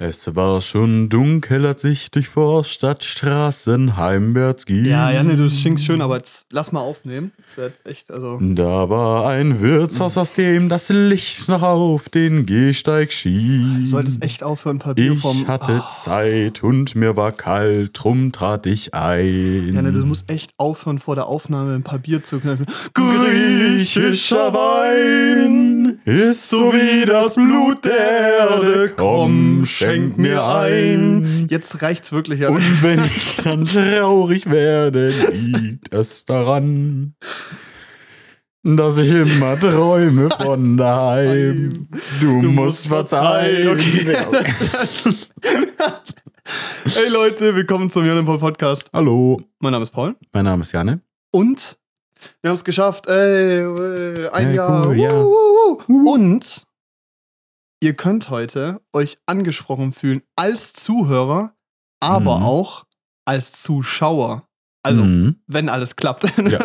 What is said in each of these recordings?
Es war schon dunkel, als ich durch Vorstadtstraßen heimwärts ging. Ja, Janne, du schinkst schön, aber jetzt lass mal aufnehmen. Das wäre jetzt echt, also. Da war ein Wirtshaus, aus dem das Licht noch auf den Gehsteig Du schien. solltest echt aufhören, ein paar Bier Ich vom. hatte Ah, Zeit und mir war kalt, drum trat ich ein. Janne, du musst echt aufhören, vor der Aufnahme ein paar Bier zu knallen. Griechischer Wein ist so wie das Blut der Erde. Komm, schenk mir ein. Jetzt reicht's wirklich, Janne. Und wenn ich dann traurig werde, liegt es daran, dass ich immer träume von daheim. Du, musst verzeihen. Okay. hey Leute, willkommen zum Paul Podcast. Hallo, Mein Name ist Paul. mein Name ist Janne. Und wir haben es geschafft. Ey, äh, ein Ey, Jahr. cool, ja. Wuhu, wuhu. Und ihr könnt heute euch angesprochen fühlen als Zuhörer, aber Mhm. auch als Zuschauer. Also, Mhm. wenn alles klappt. Ja.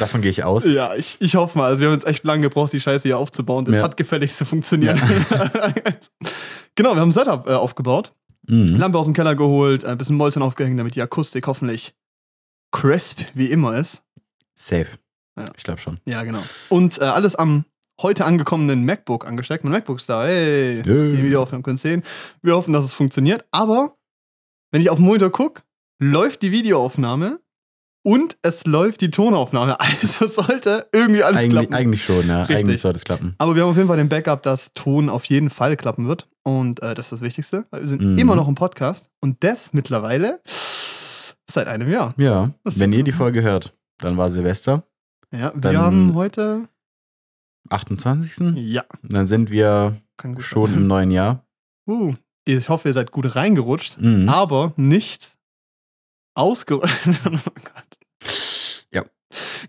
Davon gehe ich aus. Ja, ich, ich hoffe mal. Also wir haben jetzt echt lange gebraucht, die Scheiße hier aufzubauen. Das Ja. hat gefälligst zu funktionieren. genau, wir haben ein Setup äh, aufgebaut. Mhm. Lampe aus dem Keller geholt, ein bisschen Molton aufgehängt, damit die Akustik hoffentlich crisp wie immer ist. Safe. Ja. Ich glaube schon. Ja, genau. Und äh, alles am heute angekommenen MacBook angesteckt. Mein MacBook ist da. Hey, Hey. die Videoaufnahmen können sehen. Wir hoffen, dass es funktioniert. Aber wenn ich auf den Monitor gucke, läuft die Videoaufnahme und es läuft die Tonaufnahme. Also sollte irgendwie alles Eigentlich, klappen. eigentlich schon, ja. Richtig. Eigentlich sollte es klappen. Aber wir haben auf jeden Fall den Backup, dass Ton auf jeden Fall klappen wird. Und äh, das ist das Wichtigste. weil Wir sind Mhm. immer noch im Podcast. Und das mittlerweile seit einem Jahr. Ja, wenn ihr die Folge hört, dann war Silvester, Ja, wir Dann- haben heute. 28. Ja, Dann sind wir schon sein. im neuen Jahr. Uh, ich hoffe, ihr seid gut reingerutscht, Mhm. aber nicht ausgerutscht. oh Gott. Ja.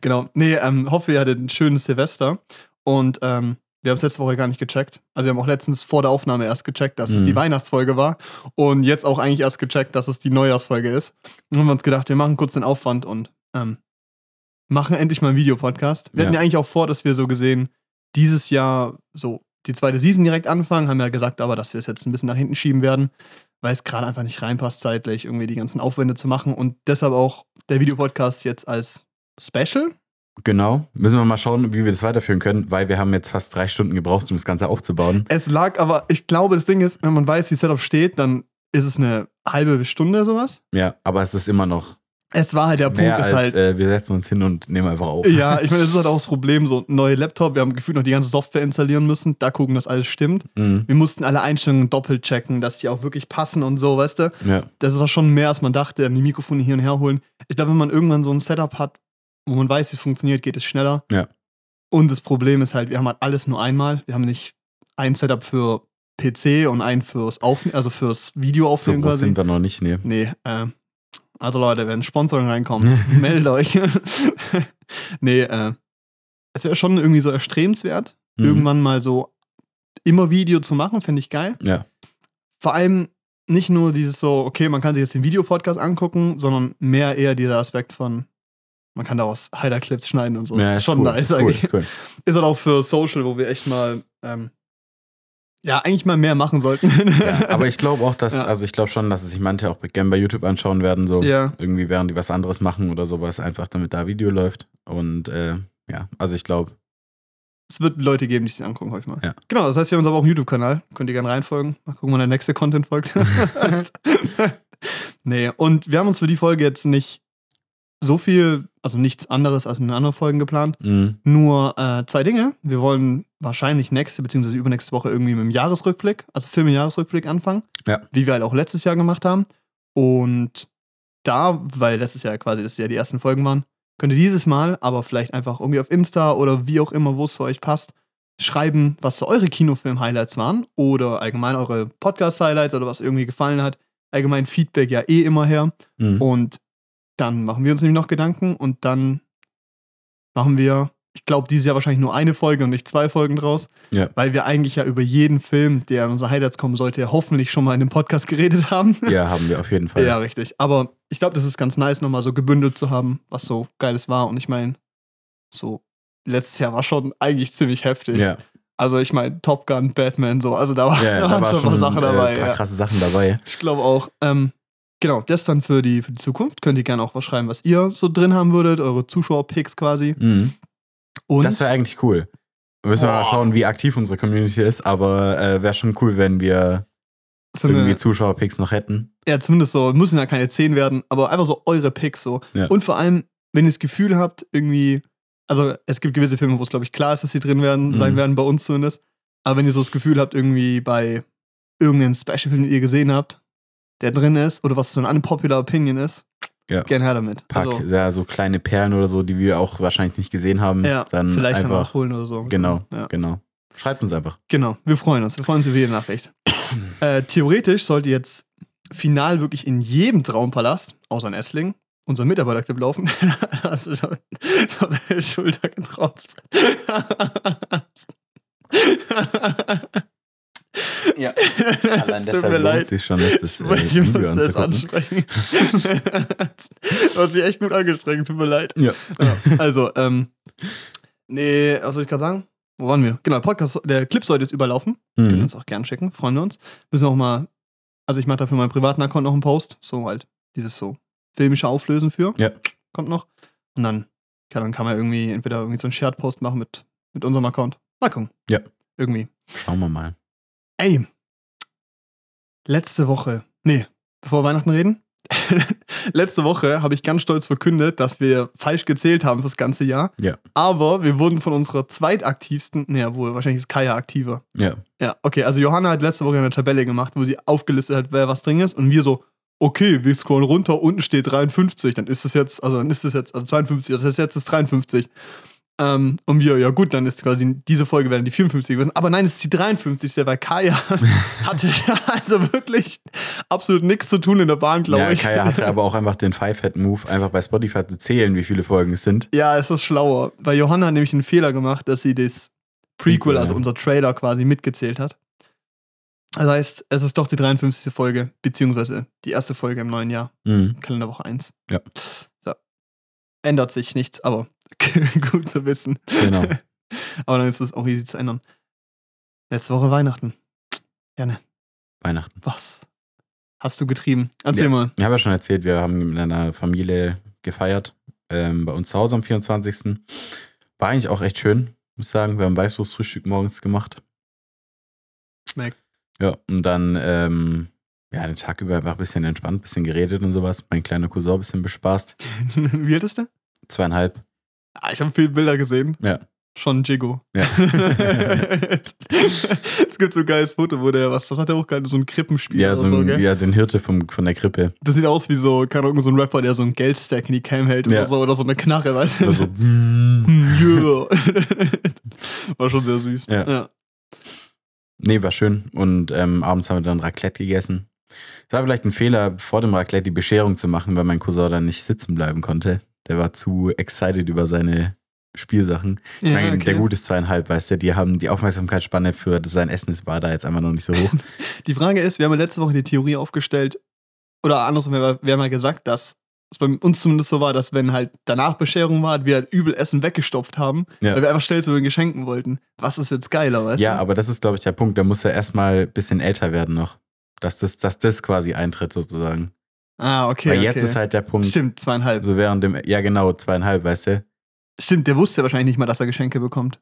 Genau. Nee, ähm, hoffe, ihr hattet ein schönes Silvester. Und ähm, wir haben es letzte Woche gar nicht gecheckt. Also wir haben auch letztens vor der Aufnahme erst gecheckt, dass es Mhm. die Weihnachtsfolge war. Und jetzt auch eigentlich erst gecheckt, dass es die Neujahrsfolge ist. Und haben wir uns gedacht, wir machen kurz den Aufwand und ähm, machen endlich mal einen Videopodcast. Wir hatten Ja. ja eigentlich auch vor, dass wir so gesehen dieses Jahr so die zweite Season direkt anfangen. Haben ja gesagt, aber dass wir es jetzt ein bisschen nach hinten schieben werden, weil es gerade einfach nicht reinpasst, zeitlich irgendwie die ganzen Aufwände zu machen. Und deshalb auch der Videopodcast jetzt als Special. Genau. Müssen wir mal schauen, wie wir das weiterführen können, weil wir haben jetzt fast drei Stunden gebraucht, um das Ganze aufzubauen. Es lag aber, ich glaube, das Ding ist, wenn man weiß, wie Setup steht, dann ist es eine halbe Stunde sowas. Ja, aber es ist immer noch Es war halt der Punkt, mehr ist als halt. äh, wir setzen uns hin und nehmen einfach auf. ja, ich meine, das ist halt auch das Problem, so neue Laptop, wir haben gefühlt noch die ganze Software installieren müssen, da gucken, dass alles stimmt. Mhm. Wir mussten alle Einstellungen doppelt checken, dass die auch wirklich passen und so, weißt du? Ja. Das war schon mehr, als man dachte, die Mikrofone hier und her holen. Ich glaube, wenn man irgendwann so ein Setup hat, wo man weiß, wie es funktioniert, geht es schneller. Ja. Und das Problem ist halt, wir haben halt alles nur einmal. Wir haben nicht ein Setup für PC und ein fürs Aufnehmen, also fürs Video So aufnehmen quasi. sind wir noch nicht, nee. Nee, äh, also Leute, wenn Sponsoring reinkommt, meldet euch. nee, äh, es wäre schon irgendwie so erstrebenswert, Mhm. irgendwann mal so immer Video zu machen, finde ich geil. Ja. Vor allem nicht nur dieses so, okay, man kann sich jetzt den Videopodcast angucken, sondern mehr eher dieser Aspekt von, man kann daraus Highlight-Clips schneiden und so. ja ist schon cool. nice ist cool, eigentlich. ist cool. Ist halt auch für Social, wo wir echt mal, ähm, ja, eigentlich mal mehr machen sollten. Ja, aber ich glaube auch, dass, Ja. also ich glaube schon, dass es sich manche auch gerne bei YouTube anschauen werden, so ja. irgendwie während die was anderes machen oder sowas, einfach damit da Video läuft. Und äh, ja, also ich glaube, Es wird Leute geben, die sich angucken, hoffe ich mal. Ja. Genau, das heißt, wir haben uns aber auch einen YouTube-Kanal. Könnt ihr gerne reinfolgen. Mal gucken, wann der nächste Content folgt. nee, und wir haben uns für die Folge jetzt nicht so viel, also nichts anderes als in den anderen Folgen geplant. mh, Nur äh, zwei Dinge. Wir wollen wahrscheinlich nächste bzw. übernächste Woche irgendwie mit dem Jahresrückblick, also Filme-Jahresrückblick anfangen. Ja. Wie wir halt auch letztes Jahr gemacht haben. Und da, weil letztes Jahr quasi das Jahr die ersten Folgen waren, könnt ihr dieses Mal aber vielleicht einfach irgendwie auf Insta oder wie auch immer, wo es für euch passt, schreiben, was so eure Kinofilm-Highlights waren oder allgemein eure Podcast-Highlights oder was irgendwie gefallen hat. Allgemein Feedback ja eh immer her. mh. Und dann machen wir uns nämlich noch Gedanken und dann machen wir, ich glaube, dieses Jahr wahrscheinlich nur eine Folge und nicht zwei Folgen draus. Ja. Weil wir eigentlich ja über jeden Film, der an unsere Highlights kommen sollte, ja hoffentlich schon mal in dem Podcast geredet haben. ja, haben wir auf jeden Fall. Ja, richtig. Aber ich glaube, das ist ganz nice, nochmal so gebündelt zu haben, was so geiles war. Und ich meine, so letztes Jahr war schon eigentlich ziemlich heftig. ja. Also ich meine, Top Gun, Batman, so. Also da, war, Ja, da da waren war schon ein paar Sachen äh, dabei. Ein paar ja. krasse Sachen dabei. Ich glaube auch. Ähm, genau, das dann für die, für die Zukunft. Könnt ihr gerne auch was schreiben, was ihr so drin haben würdet, eure Zuschauer-Picks quasi. Mhm. Und Das wäre eigentlich cool. Müssen wir mal Boah. schauen, wie aktiv unsere Community ist, aber äh, wäre schon cool, wenn wir so irgendwie eine, Zuschauerpicks noch hätten. ja, zumindest so, müssen ja keine 10 werden, aber einfach so eure Picks so. Ja. Und vor allem, wenn ihr das Gefühl habt, irgendwie, also es gibt gewisse Filme, wo es, glaube ich, klar ist, dass sie drin werden, Mhm. sein werden, bei uns zumindest. Aber wenn ihr so das Gefühl habt, irgendwie bei irgendeinem Special-Film, den ihr gesehen habt, der drin ist, oder was so eine unpopular Opinion ist, Ja. gern her damit. Pack, Also, ja, so kleine Perlen oder so, die wir auch wahrscheinlich nicht gesehen haben. ja, dann vielleicht dann einfach. nachholen oder so. Genau, Ja. genau. Schreibt uns einfach. Genau, wir freuen uns. Wir freuen uns über jede Nachricht. äh, theoretisch sollte jetzt final wirklich in jedem Traumpalast, außer in Essling, unser Mitarbeiterclub laufen. da hast du schon auf deine Schulter getropft. Ja, Es tut mir leid. sich schon, das, das äh, ich Video es anzugucken. ansprechen. du hast dich echt gut angestrengt, tut mir leid. Ja. Ja, also, ähm, nee, was soll ich gerade sagen? Wo waren wir? Genau, der Podcast, der Clip sollte jetzt überlaufen. Können Mhm. uns auch gern schicken, freuen wir uns. Müssen auch mal, also ich mache da für meinen privaten Account noch einen Post, so halt dieses so filmische Auflösen für. Ja. Kommt noch. Und dann, ja, dann kann man irgendwie entweder irgendwie so einen Shared-Post machen mit, mit unserem Account. Mal gucken. Ja. Irgendwie. Schauen wir mal. Ey, letzte Woche, nee, bevor wir Weihnachten reden, letzte Woche habe ich ganz stolz verkündet, dass wir falsch gezählt haben fürs ganze Jahr. Ja. Aber wir wurden von unserer zweitaktivsten, nee, wohl, wahrscheinlich ist Kaya aktiver. Ja. Ja, okay, also Johanna hat letzte Woche eine Tabelle gemacht, wo sie aufgelistet hat, wer was drin ist und wir so, okay, wir scrollen runter, unten steht 53, dann ist es jetzt, also dann ist es jetzt, also 52, das heißt jetzt ist 53. Ähm, und wir, ja gut, dann ist quasi diese Folge wäre dann die 54 gewesen. Aber nein, es ist die 53. Weil Kaya hatte also wirklich absolut nichts zu tun in der Bahn, glaube ja, ich. Kaya hatte aber auch einfach den Five-Head-Move, einfach bei Spotify zu zählen, wie viele Folgen es sind. Ja, es ist schlauer. Weil Johanna hat nämlich einen Fehler gemacht, dass sie das Prequel, also unser Trailer quasi mitgezählt hat. Das heißt, es ist doch die 53. Folge, beziehungsweise die erste Folge im neuen Jahr, Mhm. Kalenderwoche 1. Ja. So. Ändert sich nichts, aber gut zu wissen. Genau. Aber dann ist es auch easy zu ändern. Letzte Woche Weihnachten. Weihnachten. Was hast du getrieben? Erzähl Ja. mal. Ich habe ja schon erzählt, wir haben mit einer Familie gefeiert. Ähm, bei uns zu Hause am 24. War eigentlich auch echt schön, muss ich sagen. Wir haben Weißwurstfrühstück morgens gemacht. Schmeckt. Ja, und dann, ähm, ja, den Tag über einfach ein bisschen entspannt, ein bisschen geredet und sowas. Mein kleiner Cousin ein bisschen bespaßt. Wie alt ist der? Zweieinhalb. Ah, ich habe viele Bilder gesehen. Ja. Schon Jigo. Ja. es gibt so ein geiles Foto, wo der, was, was hat der hochgehalten? So ein Krippenspiel Ja, oder so so, ein, gell? ja, den Hirte vom, von der Krippe. Das sieht aus wie so, keine Ahnung, so ein Rapper, der so ein Geldstack in die Cam hält Ja. oder so, oder so eine Knarre, weißt du? Oder so. War schon sehr süß. Ja. ja. Nee, war schön. Und ähm, abends haben wir dann Raclette gegessen. Es war vielleicht ein Fehler, vor dem Raclette die Bescherung zu machen, weil mein Cousin dann nicht sitzen bleiben konnte. Der war zu excited über seine Spielsachen. Ich Ja, meine, okay. der Gut ist zweieinhalb, weißt du, die haben die Aufmerksamkeitsspanne für sein Essen ist, war da jetzt einfach noch nicht so hoch. Die Frage ist, wir haben ja letzte Woche die Theorie aufgestellt, oder andersrum, wir, wir haben ja gesagt, dass es bei uns zumindest so war, dass wenn halt danach Bescherung war, wir halt übel Essen weggestopft haben, Ja. weil wir einfach schnell zu den Geschenken wollten. Was ist jetzt geiler, weißt ja, du? aber das ist, glaube ich, der Punkt. Da muss er erstmal ein bisschen älter werden noch. Dass das, dass das quasi eintritt, sozusagen. Ah, okay. Weil okay. jetzt ist halt der Punkt, Stimmt, zweieinhalb. so während dem, ja genau, zweieinhalb, weißt du. Stimmt, der wusste wahrscheinlich nicht mal, dass er Geschenke bekommt.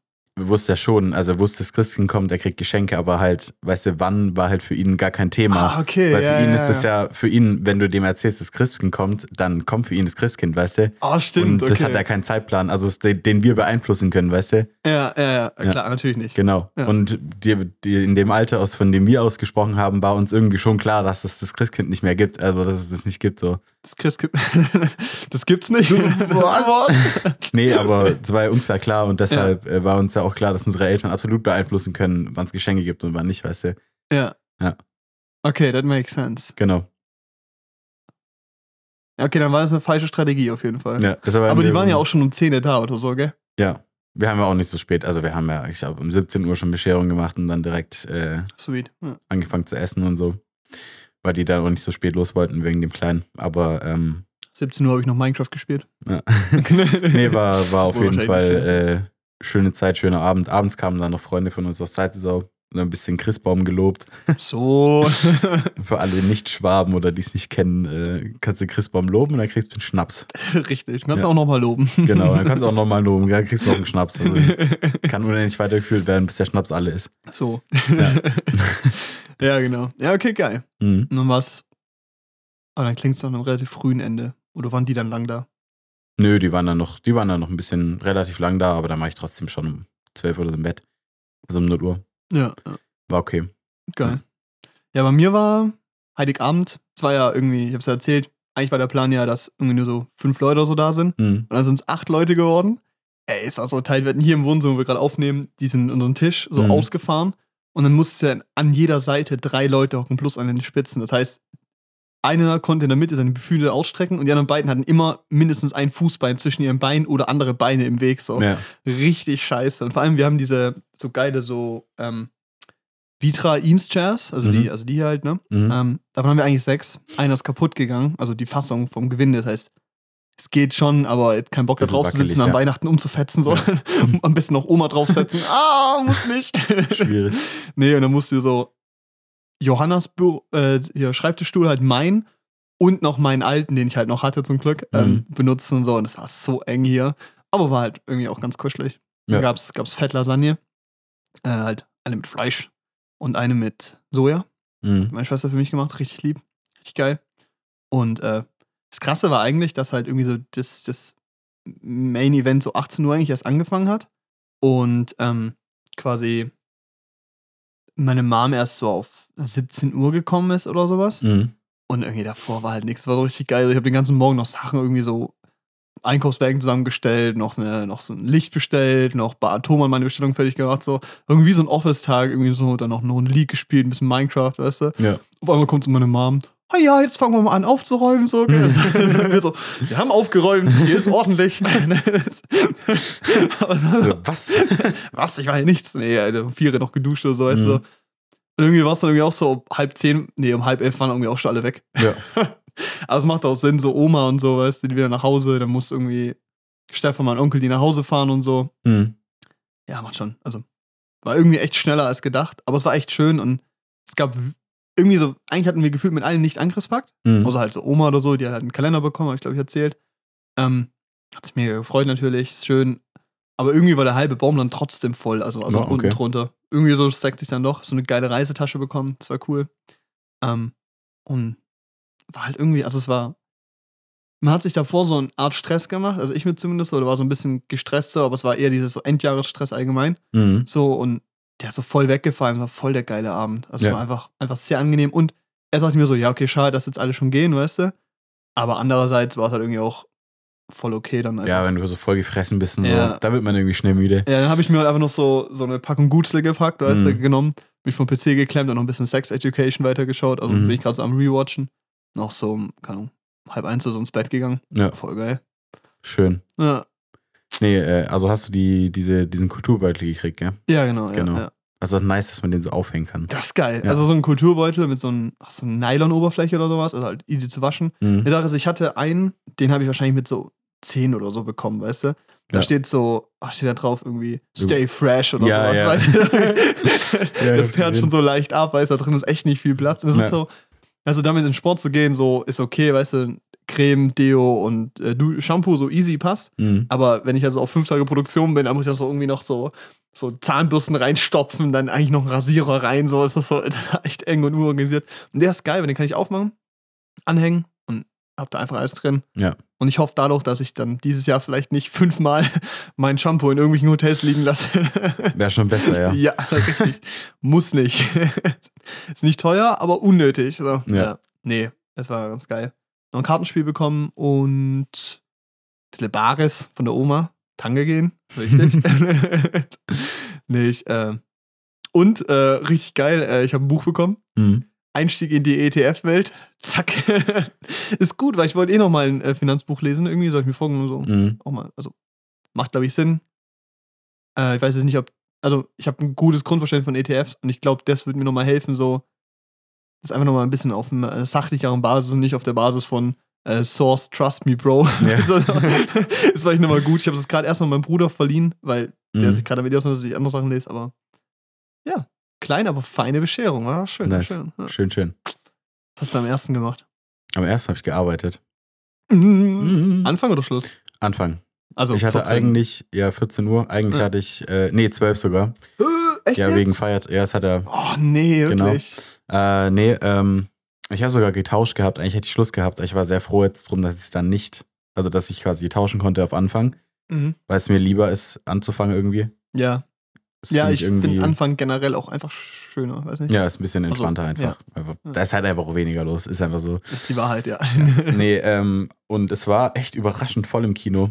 Wusste er schon, also er wusste, das Christkind kommt, er kriegt Geschenke, aber halt, weißt du, wann war halt für ihn gar kein Thema. Ah, okay. Weil ja, für ihn ja, ist es ja, für ihn, wenn du dem erzählst, das Christkind kommt, dann kommt für ihn das Christkind, weißt du? Oh, stimmt, Und das okay. hat er keinen Zeitplan, also den, den wir beeinflussen können, weißt du? ja, ja, ja, Ja. klar, natürlich nicht. Genau. Ja. Und die, die, in dem Alter, aus, von dem wir ausgesprochen haben, war uns irgendwie schon klar, dass es das Christkind nicht mehr gibt, also dass es das nicht gibt, so. Das, das gibt's nicht. Was? Nee, aber es war uns ja klar und deshalb äh, war uns ja auch klar, dass unsere Eltern absolut beeinflussen können, wann es Geschenke gibt und wann nicht, weißt du? ja. Ja. Okay, that makes sense. Genau. Okay, dann war das eine falsche Strategie auf jeden Fall. Ja, Aber die waren so- ja auch schon um 10 da oder so, gell? Ja. Wir haben ja auch nicht so spät, also wir haben ja, ich glaube, um 17 Uhr schon Bescherung gemacht und dann direkt äh, Sweet. Ja. angefangen zu essen und so. Weil die dann auch nicht so spät los wollten wegen dem Kleinen. Aber ähm, 17 Uhr habe ich noch Minecraft gespielt. Ja. nee, war, war auf jeden Fall schöne Zeit, schöner Abend. Abends kamen dann noch Freunde von uns aus und ein bisschen Christbaum gelobt. So. Für alle Nicht-Schwaben oder die es nicht kennen, äh, kannst du Christbaum loben und dann kriegst du einen Schnaps. Richtig. Du kannst Ja. auch nochmal loben. Genau, dann kannst du auch nochmal loben, dann kriegst du auch einen Schnaps. Also kann unendlich weitergeführt werden, bis der Schnaps alle ist. So. Ja. ja, genau. Ja, okay, geil. Mhm. Und dann was. Aber dann klingt es nach einem relativ frühen Ende. Oder waren die dann lang da? Nö, die waren dann noch, die waren dann noch ein bisschen relativ lang da, aber dann war ich trotzdem schon um 12 oder so im Bett. Also um 0 Uhr. Ja. War okay. geil. Ja, bei mir war Heiligabend. Es war ja irgendwie, ich hab's ja erzählt, eigentlich war der Plan ja, dass irgendwie nur so fünf Leute oder so da sind. Mhm. Und dann sind es acht Leute geworden. Ey, es war so teil, wir hatten hier im Wohnzimmer, wo wir gerade aufnehmen, die sind unseren Tisch so Mhm. ausgefahren. Und dann musste an jeder Seite drei Leute hocken, plus an den Spitzen. Das heißt, einer konnte in der Mitte seine Gefühle ausstrecken und die anderen beiden hatten immer mindestens ein Fußbein zwischen ihren Beinen oder andere Beine im Weg. So. Ja. Richtig scheiße. Und vor allem, wir haben diese so geile, so ähm, Vitra Eames Chairs, also, Mhm. die, also die hier halt, ne? Mhm. Ähm, davon haben wir eigentlich sechs. Einer ist kaputt gegangen, also die Fassung vom Gewinde. Das heißt, es geht schon, aber kein Bock da drauf zu sitzen, wackelig, an ja. Weihnachten umzufetzen, so. Am besten noch Oma draufsetzen. ah, muss nicht. Schwierig. nee, und dann musst du so Johannas Büro, äh, hier, Schreibtischstuhl halt mein und noch meinen alten, den ich halt noch hatte zum Glück, ähm, benutzen und so. Und das war so eng hier. Aber war halt irgendwie auch ganz kuschelig. Ja. Da gab's, gab's Fettlasagne. Äh, halt eine mit Fleisch und eine mit Soja. Mhm. Meine Schwester für mich gemacht, richtig lieb, richtig geil. Und äh, das Krasse war eigentlich, dass halt irgendwie so das, das Main Event so 18 Uhr eigentlich erst angefangen hat und ähm, quasi meine Mom erst so auf 17 Uhr gekommen ist oder sowas. Mhm. Und irgendwie davor war halt nichts, war so richtig geil. Ich habe den ganzen Morgen noch Sachen irgendwie so Einkaufswagen zusammengestellt, noch, so eine, noch so ein Licht bestellt, noch bei Thomann meine Bestellung fertig gemacht, so irgendwie so ein Office-Tag, irgendwie so, dann noch eine League gespielt, ein bisschen Minecraft, weißt du? Ja. Auf einmal kommt so meine Mom, ah ja, jetzt fangen wir mal an aufzuräumen, so. gell? wir, so wir haben aufgeräumt, hier ist ordentlich. Also, was? was, ich war ja nichts. Nee, um vier noch geduscht oder so, weißt Mhm. du. Und irgendwie war es dann irgendwie auch so, um halb zehn, nee, um halb elf waren irgendwie auch schon alle weg. Ja. Aber es macht auch Sinn, so Oma und so, weißt du, die wieder nach Hause, dann muss irgendwie Stefan, mein Onkel, die nach Hause fahren und so. Mhm. Ja, macht schon. Also, war irgendwie echt schneller als gedacht, aber es war echt schön und es gab irgendwie so, eigentlich hatten wir gefühlt mit allen nicht Angriffspakt, Mhm. außer halt so Oma oder so, die hat einen Kalender bekommen, habe ich glaube ich erzählt. Ähm, hat sich mega gefreut natürlich, ist schön. Aber irgendwie war der halbe Baum dann trotzdem voll, also, also Ja, okay. unten drunter. Irgendwie so stackt sich dann doch, so eine geile Reisetasche bekommen, das war cool. Ähm, und war halt irgendwie, also es war, man hat sich davor so eine Art Stress gemacht, also ich mir zumindest, oder war so ein bisschen gestresst so, aber es war eher dieses so Endjahresstress allgemein. Mhm. So, und der ist so voll weggefallen, war voll der geile Abend. Also es Ja. war einfach, einfach sehr angenehm. Und er sagte mir so, ja, okay, schade, dass jetzt alle schon gehen, weißt du? Aber andererseits war es halt irgendwie auch voll okay dann einfach. Ja, wenn du so voll gefressen bist und Ja. so, da wird man irgendwie schnell müde. Ja, dann habe ich mir halt einfach noch so, so eine Packung Gutzle gepackt, weißt du, Mhm. genommen, mich vom PC geklemmt und noch ein bisschen Sex Education weitergeschaut. Also Mhm. bin ich gerade so am Rewatchen. Noch so, keine Ahnung, halb eins oder so ins Bett gegangen. Ja, Voll geil. schön. Ja, Nee, äh, also hast du die, diese, diesen Kulturbeutel gekriegt, gell? ja genau. Genau. Ja, ja. Also nice, dass man den so aufhängen kann. Das ist geil. Ja. Also so ein Kulturbeutel mit so einem ach, so einer Nylon-Oberfläche oder sowas, also halt easy zu waschen. Mhm. Die Sache ist, ich hatte einen, den habe ich wahrscheinlich mit so 10 oder so bekommen, weißt du? Da Ja. steht so, ach, steht da drauf irgendwie Stay Fresh oder Ja, sowas, weißt du? Das gesehen. schon so leicht ab, weißt du, da drin ist echt nicht viel Platz. Und Ja. ist so, also damit in Sport zu gehen, so ist okay, weißt du, Creme, Deo und äh, Shampoo so easy passt. Mhm. Aber wenn ich also auf fünf Tage Produktion bin, dann muss ich ja so irgendwie noch so, so Zahnbürsten reinstopfen, dann eigentlich noch einen Rasierer rein, so ist das so das ist echt eng und unorganisiert. Und der ist geil, weil den kann ich aufmachen, anhängen und hab da einfach alles drin. Ja. Und ich hoffe dadurch, dass ich dann dieses Jahr vielleicht nicht fünfmal mein Shampoo in irgendwelchen Hotels liegen lasse. Wäre schon besser, ja. ja, richtig. Muss nicht. ist nicht teuer, aber unnötig. So. Ja. Nee, es war ganz geil. Noch ein Kartenspiel bekommen und ein bisschen Bares von der Oma. Tange gehen. Richtig. nee, ich, äh, und äh, richtig geil, äh, ich habe ein Buch bekommen. Mhm. Einstieg in die ETF-Welt. Zack. ist gut, weil ich wollte eh noch mal ein äh, Finanzbuch lesen. Irgendwie soll ich mir vorgenommen, so Mhm. auch mal, also macht, glaube ich, Sinn. Äh, ich weiß jetzt nicht, ob, also ich habe ein gutes Grundverständnis von ETFs und ich glaube, das wird mir nochmal helfen, so das einfach nochmal ein bisschen auf einer äh, sachlicheren Basis und nicht auf der Basis von äh, Source Trust Me Bro. Ja. Also, das war ich nochmal gut. Ich habe es gerade erstmal meinem Bruder verliehen, weil der Mhm. sich gerade Videos und dass ich andere Sachen lese, aber ja, kleine, aber feine Bescherung, war schön. Nice. schön. Ja. Schön, schön. Was hast du am ersten gemacht? Am ersten habe ich gearbeitet. Mhm. Anfang oder Schluss? Anfang. Also ich hatte 14. eigentlich, ja, 14 Uhr. Eigentlich Ja. hatte ich, äh, nee, 12 sogar. Äh, echt ja, jetzt? wegen Feiert. Ja, es hat er. Oh, nee, Genau. Äh, nee, ähm, ich habe sogar getauscht gehabt. Eigentlich hätte ich Schluss gehabt. Ich war sehr froh jetzt drum, dass ich es dann nicht, also dass ich quasi tauschen konnte auf Anfang, Mhm. weil es mir lieber ist, anzufangen irgendwie. Ja, Das ja find ich finde Anfang generell auch einfach schöner, weiß nicht. Ja, ist ein bisschen Also, entspannter einfach. einfach. Ja. Da ist halt einfach auch weniger los. Ist einfach so. Das ist die Wahrheit, ja. Nee, ähm, und es war echt überraschend voll im Kino.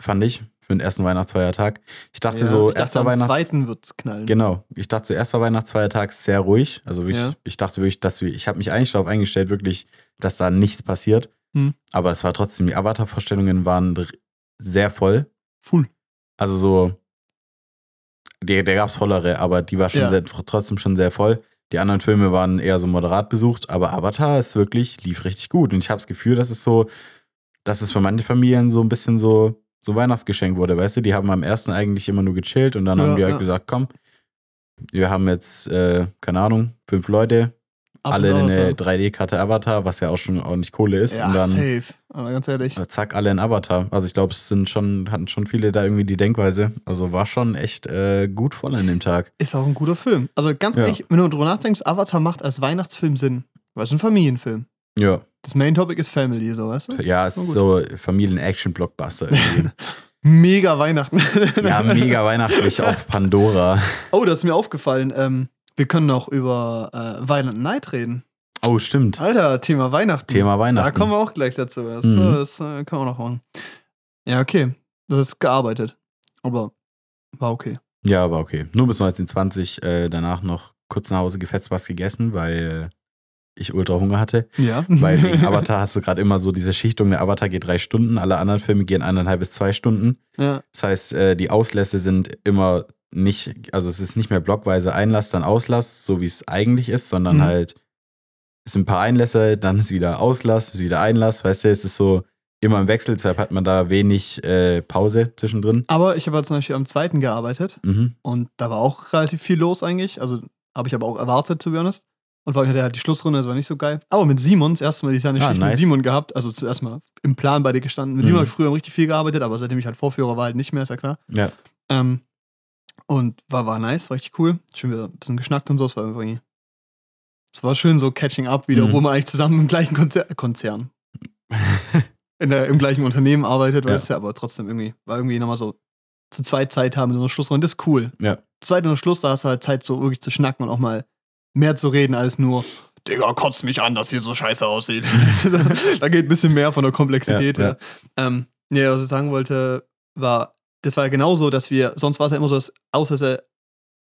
Fand ich, für den ersten Weihnachtsfeiertag. Ich dachte Ja, so, ich dachte, erster am Weihnachts... zweiten wird's knallen. Genau. Ich dachte so, erster Weihnachtsfeiertag ist sehr ruhig. Also wirklich, Ja. ich dachte wirklich, dass wir, ich habe mich eigentlich darauf eingestellt, wirklich, dass da nichts passiert. Hm. Aber es war trotzdem, die Avatar-Vorstellungen waren sehr voll. Full. Also so, der, der gab es vollere, aber die war schon Ja. sehr, trotzdem schon sehr voll. Die anderen Filme waren eher so moderat besucht, aber Avatar ist wirklich, lief richtig gut. Und ich habe das Gefühl, dass es so, dass es für manche Familien so ein bisschen so, so Weihnachtsgeschenk wurde, weißt du? Die haben am ersten eigentlich immer nur gechillt und dann Ja, haben die halt ja. gesagt, komm, wir haben jetzt, äh, keine Ahnung, fünf Leute, Ab alle eine Avatar. 3D-Karte Avatar, was ja auch schon ordentlich Kohle ist. Ja, und dann safe. Aber ganz ehrlich. äh, zack, alle in Avatar. Also ich glaube, es sind schon, hatten schon viele da irgendwie die Denkweise. Also war schon echt äh, gut voll an dem Tag. Ist auch ein guter Film. Also ganz Ja. ehrlich, wenn du drüber nachdenkst, Avatar macht als Weihnachtsfilm Sinn. Weil es ein Familienfilm. Ja. Das Main Topic ist Family, so weißt du? Ja, es ist so Familien-Action-Blockbuster irgendwie. Mega Weihnachten. ja, mega weihnachtlich auf Pandora. Oh, das ist mir aufgefallen. Ähm, wir können noch über äh, Violent Night reden. Oh, stimmt. Alter, Thema Weihnachten. Thema Da Weihnachten. kommen wir auch gleich dazu. Das, Mhm. äh, das äh, können wir noch machen. Ja, okay. Das ist gearbeitet. Aber war okay. Ja, war okay. Nur bis 1920, äh, danach noch kurz nach Hause gefetzt was gegessen, weil ich ultra Hunger hatte. Ja. Weil wegen Avatar hast du gerade immer so diese Schichtung, der Avatar geht drei Stunden, alle anderen Filme gehen eineinhalb bis zwei Stunden. ja. Das heißt, äh, die Auslässe sind immer nicht, also es ist nicht mehr blockweise Einlass, dann Auslass, so wie es eigentlich ist, sondern Mhm. halt, es sind ein paar Einlässe, dann ist wieder Auslass, ist wieder Einlass, weißt du, es ist so immer im Wechsel, deshalb hat man da wenig äh, Pause zwischendrin. Aber ich habe zum Beispiel am zweiten gearbeitet Mhm. und da war auch relativ viel los eigentlich. Also habe ich aber auch erwartet, to be honest. Und vor allem hatte er halt die Schlussrunde, das war nicht so geil. Aber mit Simon, das erste Mal dieses Jahr eine Ah, Schicht mit nice. Simon gehabt. Also zuerst mal im Plan bei dir gestanden. Mit Mhm. Simon habe ich früher richtig viel gearbeitet, aber seitdem ich halt Vorführer war, halt nicht mehr, ist ja klar. Ja. Ähm, und war, war nice, war richtig cool. Schön wieder ein bisschen geschnackt und so. Es war irgendwie. Es war schön so Catching Up wieder, Mhm. obwohl man eigentlich zusammen im gleichen Konzer Konzern, in der, im gleichen Unternehmen arbeitet, Ja. weißt du, aber trotzdem irgendwie, war irgendwie nochmal so zu zweit Zeit haben, so eine Schlussrunde. Das ist cool. Ja. Zweit und Schluss, da hast du halt Zeit, so wirklich zu schnacken und auch mal mehr zu reden als nur, Digga, kotzt mich an, dass hier so scheiße aussieht. da geht ein bisschen mehr von der Komplexität. Ja, Ja, Ähm, nee, was ich sagen wollte, war, das war ja genauso, dass wir, sonst war es ja immer so, dass Auslässe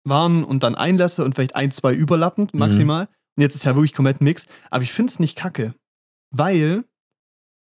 waren und dann Einlässe und vielleicht ein, zwei überlappend Mhm. maximal. Und jetzt ist ja wirklich komplett Mix. Aber ich finde es nicht kacke, weil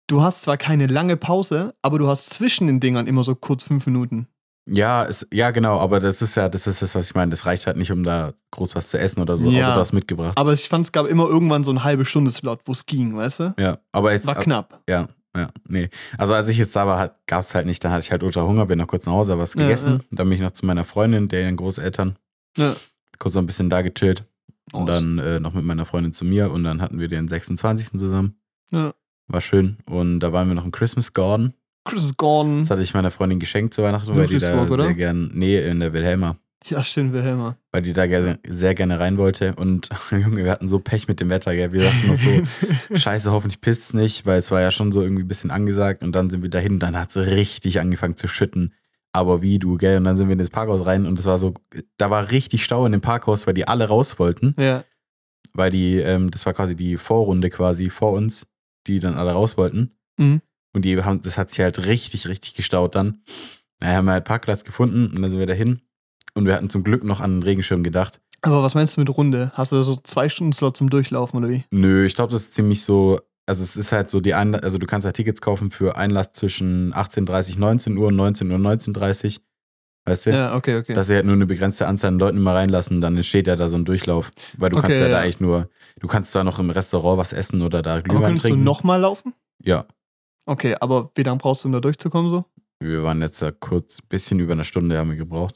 du hast zwar keine lange Pause, aber du hast zwischen den Dingern immer so kurz fünf Minuten. Ja, es, ja, genau, aber das ist ja, das ist das, was ich meine. Das reicht halt nicht, um da groß was zu essen oder so, Ja. außer du hast mitgebracht. Aber ich fand, es gab immer irgendwann so eine halbe Stunde Slot, wo es ging, weißt du? ja, aber jetzt. War knapp. Ja, ja, nee. Also als ich jetzt da war, gab es halt nicht, dann hatte ich halt ultra Hunger, bin noch kurz nach Hause, was Ja, gegessen. ja. Dann bin ich noch zu meiner Freundin, deren Großeltern, Ja. kurz noch ein bisschen da gechillt. Und Aus. dann äh, noch mit meiner Freundin zu mir und dann hatten wir den 26. zusammen. Ja. War schön. Und da waren wir noch im Christmas Garden. Chris Gordon. Das hatte ich meiner Freundin geschenkt zu Weihnachten, weil die da oder? sehr gern, nee, in der Wilhelma, Ja, stimmt, Wilhelma. weil die da ge- sehr gerne rein wollte. Und Junge, wir hatten so Pech mit dem Wetter, gell. Wir dachten noch so, Scheiße, hoffentlich pisst es nicht, weil es war ja schon so irgendwie ein bisschen angesagt und dann sind wir dahin, dann hat es richtig angefangen zu schütten. Aber wie du, gell? Und dann sind wir in das Parkhaus rein und es war so, da war richtig Stau in dem Parkhaus, weil die alle raus wollten, ja. weil die, ähm, das war quasi die Vorrunde quasi vor uns, die dann alle raus wollten. Mhm. Und die haben, das hat sich halt richtig, richtig gestaut dann. Naja, haben wir halt Parkplatz gefunden und dann sind wir dahin. Und wir hatten zum Glück noch an den Regenschirm gedacht. Aber was meinst du mit Runde? Hast du da so zwei Stunden Slot zum Durchlaufen oder wie? Nö, ich glaube, das ist ziemlich so. Also es ist halt so die Einlass, also du kannst halt Tickets kaufen für Einlass zwischen 18.30 19 Uhr und 19 Uhr 19.30 Weißt du? Ja, okay, okay. Dass sie halt nur eine begrenzte Anzahl an Leuten immer reinlassen, dann entsteht ja da so ein Durchlauf. Weil du Okay, kannst ja, da ja. eigentlich nur, du kannst zwar noch im Restaurant was essen oder da aber Glühwein könntest du trinken. nochmal laufen? Ja. Okay, aber wie lange brauchst du, um da durchzukommen so? Wir waren jetzt ja kurz, ein bisschen über eine Stunde haben wir gebraucht.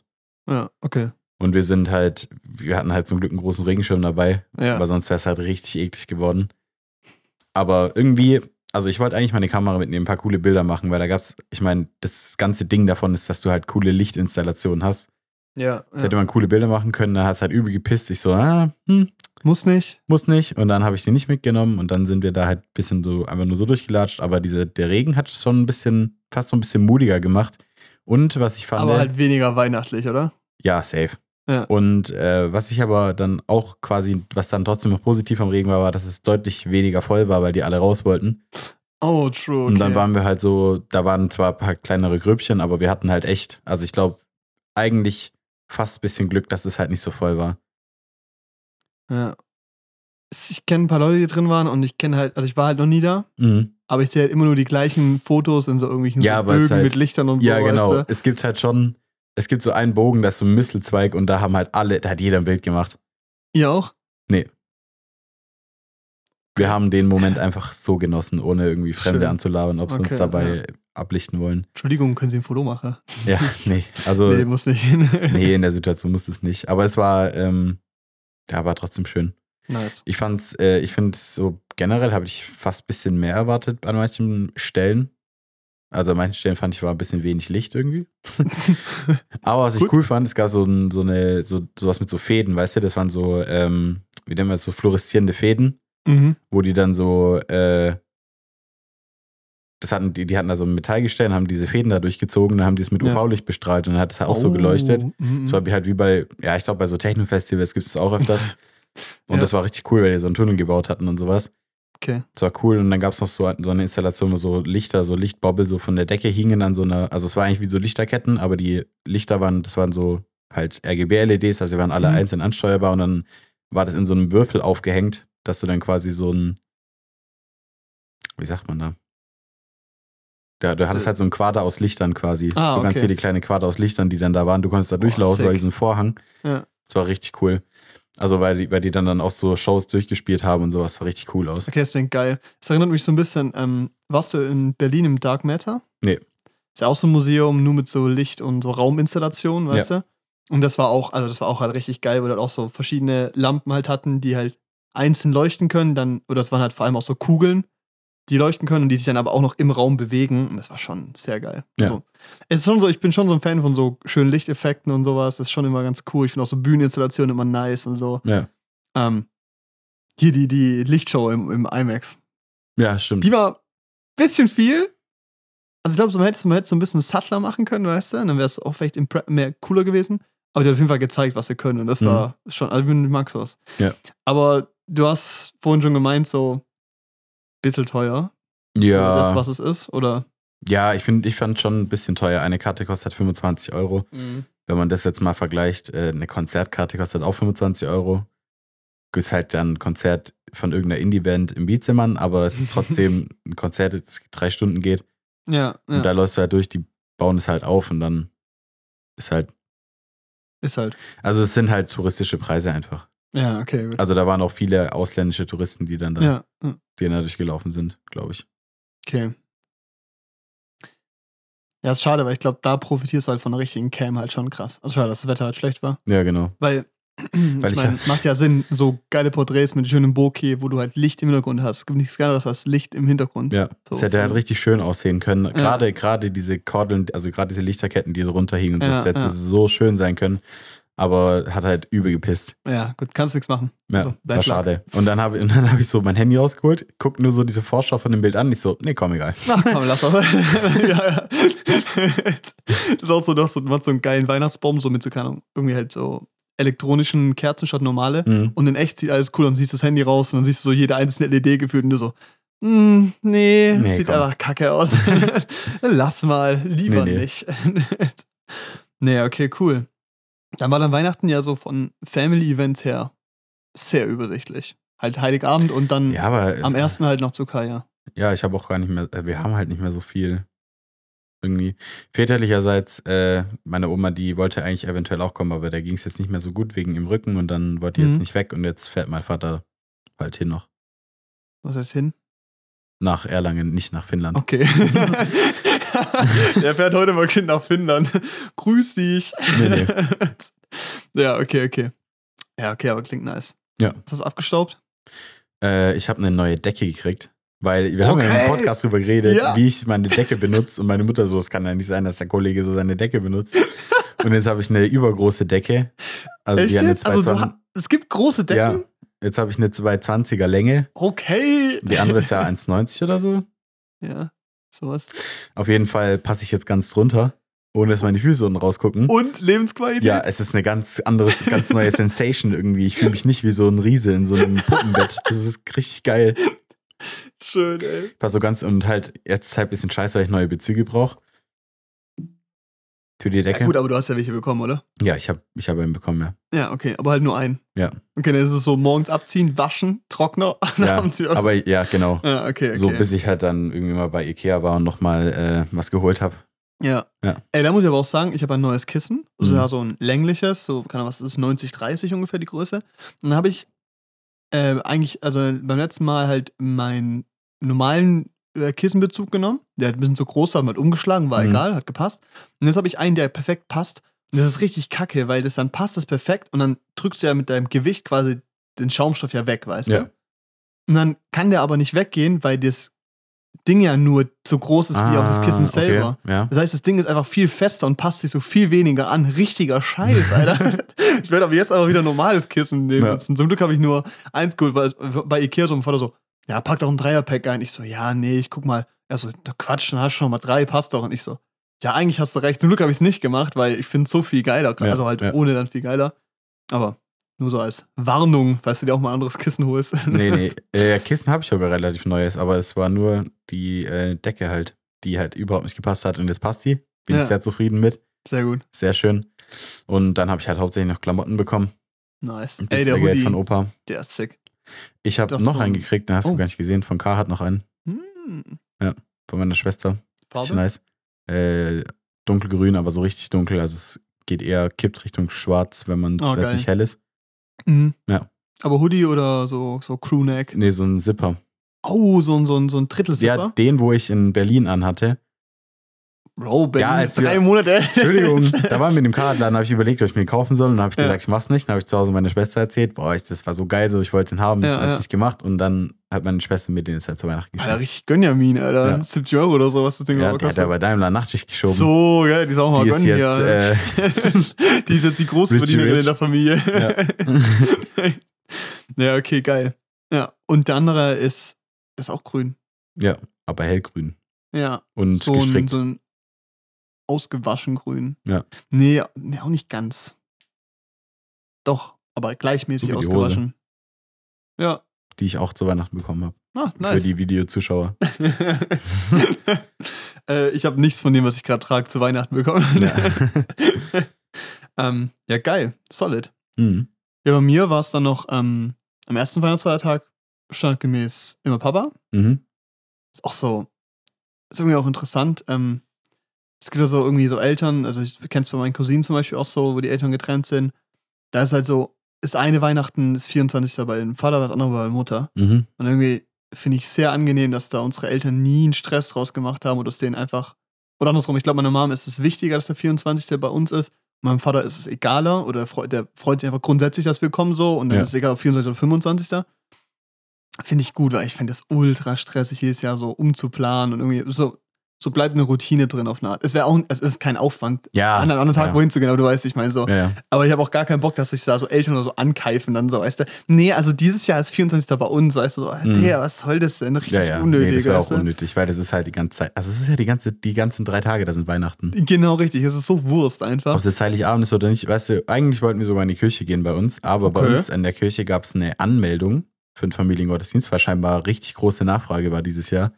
Ja, okay. Und wir sind halt, wir hatten halt zum Glück einen großen Regenschirm dabei, Ja. aber sonst wäre es halt richtig eklig geworden. Aber irgendwie, also ich wollte eigentlich meine Kamera mitnehmen, ein paar coole Bilder machen, weil da gab's, ich meine, das ganze Ding davon ist, dass du halt coole Lichtinstallationen hast. Ja. Da hätte man coole Bilder machen können, da hat es halt übel gepisst. Ich so, ah, hm, Muss nicht. muss nicht. Und dann habe ich die nicht mitgenommen und dann sind wir da halt ein bisschen so, einfach nur so durchgelatscht. Aber diese, der Regen hat es schon ein bisschen, fast so ein bisschen mutiger gemacht. Und was ich fand, Aber halt weniger weihnachtlich, oder? ja, safe. Ja. Und äh, was ich aber dann auch quasi, was dann trotzdem noch positiv am Regen war, war, dass es deutlich weniger voll war, weil die alle raus wollten. Oh, true. Okay. Und dann waren wir halt so, da waren zwar ein paar kleinere Grüppchen, aber wir hatten halt echt, also ich glaube, eigentlich fast ein bisschen Glück, dass es halt nicht so voll war. Ja. Ich kenne ein paar Leute, die drin waren und ich kenne halt, also ich war halt noch nie da, Mhm. aber ich sehe halt immer nur die gleichen Fotos in so irgendwelchen Ja, so Bögen halt- mit Lichtern und so. Ja, genau. Weißt Es gibt halt schon, es gibt so einen Bogen, da ist so ein Mistelzweig und da haben halt alle, da hat jeder ein Bild gemacht. du? Ihr auch? Wir haben den Moment einfach so genossen, ohne irgendwie Fremde Schön. anzulabern, ob uns Okay, dabei ablichten wollen. Entschuldigung, können Sie ein Foto machen? Ja, nee. Also, nee, nee, muss nicht. in der Situation muss es nicht. Aber es war, ähm, ja, war trotzdem schön. Nice. Ich fand's, äh, ich finde so generell habe ich fast ein bisschen mehr erwartet an manchen Stellen. Also an manchen Stellen fand ich war ein bisschen wenig Licht irgendwie. Aber was ich Gut. cool fand, es gab so, ein, so eine, so sowas mit so Fäden, weißt du, das waren so, ähm, wie nennen wir das, so fluoreszierende Fäden, Mhm. wo die dann so, äh, das hatten, die, die hatten da so ein Metallgestell und haben diese Fäden da durchgezogen, dann haben die es mit Ja. UV-Licht bestrahlt und dann hat es halt auch so geleuchtet. Oh, mhm. Das war halt wie bei, ja, ich glaube, bei so Techno-Festivals gibt es das auch öfters. Und Ja. das war richtig cool, weil die so einen Tunnel gebaut hatten und sowas. Okay. Das war cool. Und dann gab es noch so, so eine Installation, wo so Lichter, so Lichtbobbel so von der Decke hingen an so einer, also es war eigentlich wie so Lichterketten, aber die Lichter waren, das waren so halt RGB-LEDs, also die waren alle Mhm. einzeln ansteuerbar und dann war das in so einem Würfel aufgehängt, dass du dann quasi so ein, wie sagt man da? Da, du hattest Äh. halt so ein Quader aus Lichtern quasi. Ah, so ganz okay. viele kleine Quader aus Lichtern, die dann da waren. Du konntest da Boah, durchlaufen, so diesen Vorhang. Ja. Das war richtig cool. Also, weil die, weil die dann, dann auch so Shows durchgespielt haben und sowas. sah richtig cool aus. Okay, das klingt geil. Das erinnert mich so ein bisschen, ähm, warst du in Berlin im Dark Matter? Nee. Ist ja auch so ein Museum, nur mit so Licht und so Rauminstallationen, weißt du? Und das war auch, also das war auch halt richtig geil, weil dort auch so verschiedene Lampen halt hatten, die halt einzeln leuchten können, dann, oder es waren halt vor allem auch so Kugeln, die leuchten können und die sich dann aber auch noch im Raum bewegen. Und das war schon sehr geil. Ja. Also, es ist schon so, ich bin schon so ein Fan von so schönen Lichteffekten und sowas. Das ist schon immer ganz cool. Ich finde auch so Bühneninstallationen immer nice und so. Ja. Ähm, hier die, die Lichtshow im, im IMAX. Ja, stimmt. Die war ein bisschen viel. Also ich glaube, so, man hätte hätte so ein bisschen subtler machen können, weißt du? Und dann wäre es auch vielleicht im Prep mehr cooler gewesen. Aber die hat auf jeden Fall gezeigt, was sie können. Und das Mhm. war schon, also ich mag sowas. Ja. Aber du hast vorhin schon gemeint, so bisschen teuer für ja, das, was es ist, oder? ja, ich finde, ich fand schon ein bisschen teuer. Eine Karte kostet 25 Euro. Wenn man das jetzt mal vergleicht, äh, eine Konzertkarte kostet auch 25 Euro. Ist halt dann ein Konzert von irgendeiner Indie-Band im Beatzimmern, aber es ist trotzdem ein Konzert, das drei Stunden geht. Ja, ja. Und da läufst du halt durch, die bauen es halt auf und dann ist halt, ist halt. also es sind halt touristische Preise einfach. Ja, okay, gut. Also da waren auch viele ausländische Touristen, die dann da, ja, ja, die dann da durchgelaufen sind, glaube ich. okay. Ja, ist schade, weil ich glaube, da profitierst du halt von der richtigen Cam halt schon krass. Also schade, dass das Wetter halt schlecht war. Ja, genau. Weil, Weil ich ich meine, macht ja Sinn, so geile Porträts mit schönem Bokeh, wo du halt Licht im Hintergrund hast. Es gibt nichts Geileres als Licht im Hintergrund. Ja, So, es hätte halt richtig schön aussehen können. Gerade, gerade diese Kordeln, also gerade diese Lichterketten, die so runterhingen und so, Ja, das hätte ja. so schön sein können. Aber hat halt übel gepisst. Ja, gut, kannst nichts machen. Ja, Also, war schade. Und dann habe und dann hab ich so mein Handy rausgeholt, guck nur so diese Vorschau von dem Bild an. Ich so, nee, komm, egal. Ach komm, lass das. ja, ja. Das ist auch so, du hast so, du hast so einen geilen Weihnachtsbaum, so mit so, keine Ahnung, irgendwie halt so elektronischen Kerzen statt normale. Mhm. Und in echt sieht alles cool und siehst das Handy raus und dann siehst du so jede einzelne LED gefühlt und du so, hm, nee, Nee, sieht komm. einfach kacke aus. Lass mal, lieber Nee, nee. nicht. nee, okay, cool. Dann war dann Weihnachten ja so von Family-Events her sehr übersichtlich. Halt Heiligabend und dann Ja, aber am ersten halt noch zu Kaya. Ja, ich habe auch gar nicht mehr, äh, wir haben halt nicht mehr so viel. Irgendwie. Väterlicherseits, äh, meine Oma, die wollte eigentlich eventuell auch kommen, aber der ging es jetzt nicht mehr so gut wegen im Rücken und dann wollte die Mhm. jetzt nicht weg und jetzt fährt mein Vater halt hin noch. Was heißt hin? Nach Erlangen, nicht nach Finnland. Okay. Der fährt heute mal Kind nach Finnland. Grüß dich. Nee, nee. ja, okay, okay. Ja, okay, aber klingt nice. Ja. Ist das abgestaubt? Äh, ich habe eine neue Decke gekriegt. Weil wir haben ja im Podcast drüber geredet, Ja. wie ich meine Decke benutze. Und meine Mutter so, es kann ja nicht sein, dass der Kollege so seine Decke benutzt. Und jetzt habe ich eine übergroße Decke. Also Echt die eine jetzt? Also, du 220 ha- es gibt große Decken? Ja, jetzt habe ich eine 220er Länge. Okay. Die andere ist ja 1,90 oder so. Ja, sowas. Auf jeden Fall passe ich jetzt ganz drunter, ohne dass meine Füße unten rausgucken. Und Lebensqualität? Ja, es ist eine ganz anderes, ganz neue Sensation irgendwie. Ich fühle mich nicht wie so ein Riese in so einem Puppenbett. Das ist richtig geil. Schön, ey. War so ganz und halt jetzt ist halt ein bisschen scheiße, weil ich neue Bezüge brauche. Für die Decke. Ja, gut, aber du hast ja welche bekommen, oder? Ja, ich habe ich hab einen bekommen, ja. Ja, okay, aber halt nur einen. Ja. Okay, dann ist es so morgens abziehen, waschen, Trockner, ja abends wieder. aber ja, genau. ja, okay, okay. So bis ich halt dann irgendwie mal bei Ikea war und nochmal äh, was geholt habe. Ja. Ja. Ey, da muss ich aber auch sagen, ich habe ein neues Kissen. Also Mhm. ja, so ein längliches, so, keine Ahnung, was ist, 90, 30 ungefähr die Größe. Und dann habe ich äh, eigentlich, also beim letzten Mal halt meinen normalen äh, Kissenbezug genommen. Der hat ein bisschen zu groß, haben halt umgeschlagen, war Mhm. egal, hat gepasst. Und jetzt habe ich einen, der perfekt passt. Und das ist richtig kacke, weil das dann passt das perfekt und dann drückst du ja mit deinem Gewicht quasi den Schaumstoff ja weg, weißt Ja. du? Und dann kann der aber nicht weggehen, weil das Ding ja nur so groß ist wie auch das Kissen Ah, selber. Okay, ja. Das heißt, das Ding ist einfach viel fester und passt sich so viel weniger an. Richtiger Scheiß, Alter. ich werde aber jetzt aber wieder normales Kissen nehmen. Ja. Zum Glück habe ich nur eins geholt, weil bei Ikea so mein Vater so, ja, pack doch ein Dreierpack ein. Ich so, ja, nee, ich guck mal. Er so, da Quatsch, dann hast du schon mal drei, passt doch. Und ich so, ja, eigentlich hast du recht. Zum Glück habe ich es nicht gemacht, weil ich finde es so viel geiler. Ja, also halt ja. ohne dann viel geiler. Aber nur so als Warnung, falls du dir auch mal ein anderes Kissen holst. Nee, nee. Äh, Kissen habe ich sogar relativ neues, aber es war nur die äh, Decke halt, die halt überhaupt nicht gepasst hat. Und jetzt passt die. Bin Ja. ich sehr zufrieden mit. Sehr gut. Sehr schön. Und dann habe ich halt hauptsächlich noch Klamotten bekommen. Nice. Ey, der Geld Hoodie, von Opa. der ist sick. Ich habe noch so einen ein- gekriegt, den hast Oh. du gar nicht gesehen. Von K hat noch einen. Hm. Von meiner Schwester. Farbe? Nice. Äh, dunkelgrün, aber so richtig dunkel. Also es geht eher, kippt Richtung schwarz, wenn man Oh, geil. nicht hell ist. Mhm. Ja. Aber Hoodie oder so, so Crewneck? Nee, so ein Zipper. Oh, so ein, so ein, so ein Drittel-Zipper? Ja, den, wo ich in Berlin anhatte. Bro, Berlin Ja, als drei wir- Monate. Entschuldigung, da waren wir in dem Fahrradladen, habe ich überlegt, ob ich mir den kaufen soll. Und dann habe ich Ja. gesagt, ich mach's nicht. Dann habe ich zu Hause meine Schwester erzählt, boah, ich, das war so geil, so ich wollte den haben, Ja, habe ich ja. nicht gemacht. Und dann hat meine Schwester mir den jetzt halt zu Weihnachten Alter, geschenkt. richtig Gönjamin, Alter. Ja. 70 Euro oder so, was das Ding Ja, der kostet. ja bei Daimler Nachtschicht geschoben. So, geil, die ist auch mal die gönnen jetzt, äh, die ist jetzt die Großverdienerin in der Familie. Ja. okay, geil. Ja, und der andere ist, ist auch grün. ja, aber hellgrün. Ja, Und so ein, gestrickt. so ein ausgewaschen grün. Ja. Nee, nee, auch nicht ganz. Doch, aber gleichmäßig So wie die ausgewaschen. Ja, die ich auch zu Weihnachten bekommen habe. ah, Für nice. die Videozuschauer. äh, ich habe nichts von dem, was ich gerade trage, zu Weihnachten bekommen. Ja. ähm, ja, geil. Solid. Mhm. Ja, bei mir war es dann noch ähm, am ersten Weihnachtsfeiertag standgemäß immer Papa. Mhm. Ist auch so, ist irgendwie auch interessant. Ähm, es gibt ja so irgendwie so Eltern, also ich kenne es bei meinen Cousinen zum Beispiel auch so, wo die Eltern getrennt sind. Da ist halt so, ist eine Weihnachten, ist 24. bei dem Vater, das andere bei der Mutter. Mhm. Und irgendwie finde ich sehr angenehm, dass da unsere Eltern nie einen Stress draus gemacht haben oder dass denen einfach. Oder andersrum, ich glaube, meiner Mom ist es wichtiger, dass der 24. bei uns ist. Meinem Vater ist es egaler oder der freut, der freut sich einfach grundsätzlich, dass wir kommen so und dann Ja. ist es egal, ob 24. oder 25. Finde ich gut, weil ich finde das ultra stressig, jedes Jahr so umzuplanen und irgendwie so, so bleibt eine Routine drin auf eine Art. Es wäre auch, es ist kein Aufwand, Ja. an einem anderen Tag ja. wohin zu gehen, aber du weißt, ich meine so. Ja. Aber ich habe auch gar keinen Bock, dass sich da so Eltern oder so ankeifen, dann so, weißt du, nee, also dieses Jahr ist 24. bei uns, weißt du, so, Mhm. der, was soll das denn? Richtig unnötig, nee, das wäre auch unnötig, weil das ist halt die ganze Zeit. Also es ist ja die ganze, die ganzen drei Tage, da sind Weihnachten. Genau, richtig, es ist so Wurst einfach. Ob es jetzt Heiligabend ist oder nicht, weißt du, eigentlich wollten wir sogar in die Kirche gehen bei uns, aber bei Okay. uns in der Kirche gab es eine Anmeldung für einen Familiengottesdienst, weil scheinbar richtig große Nachfrage war dieses Jahr.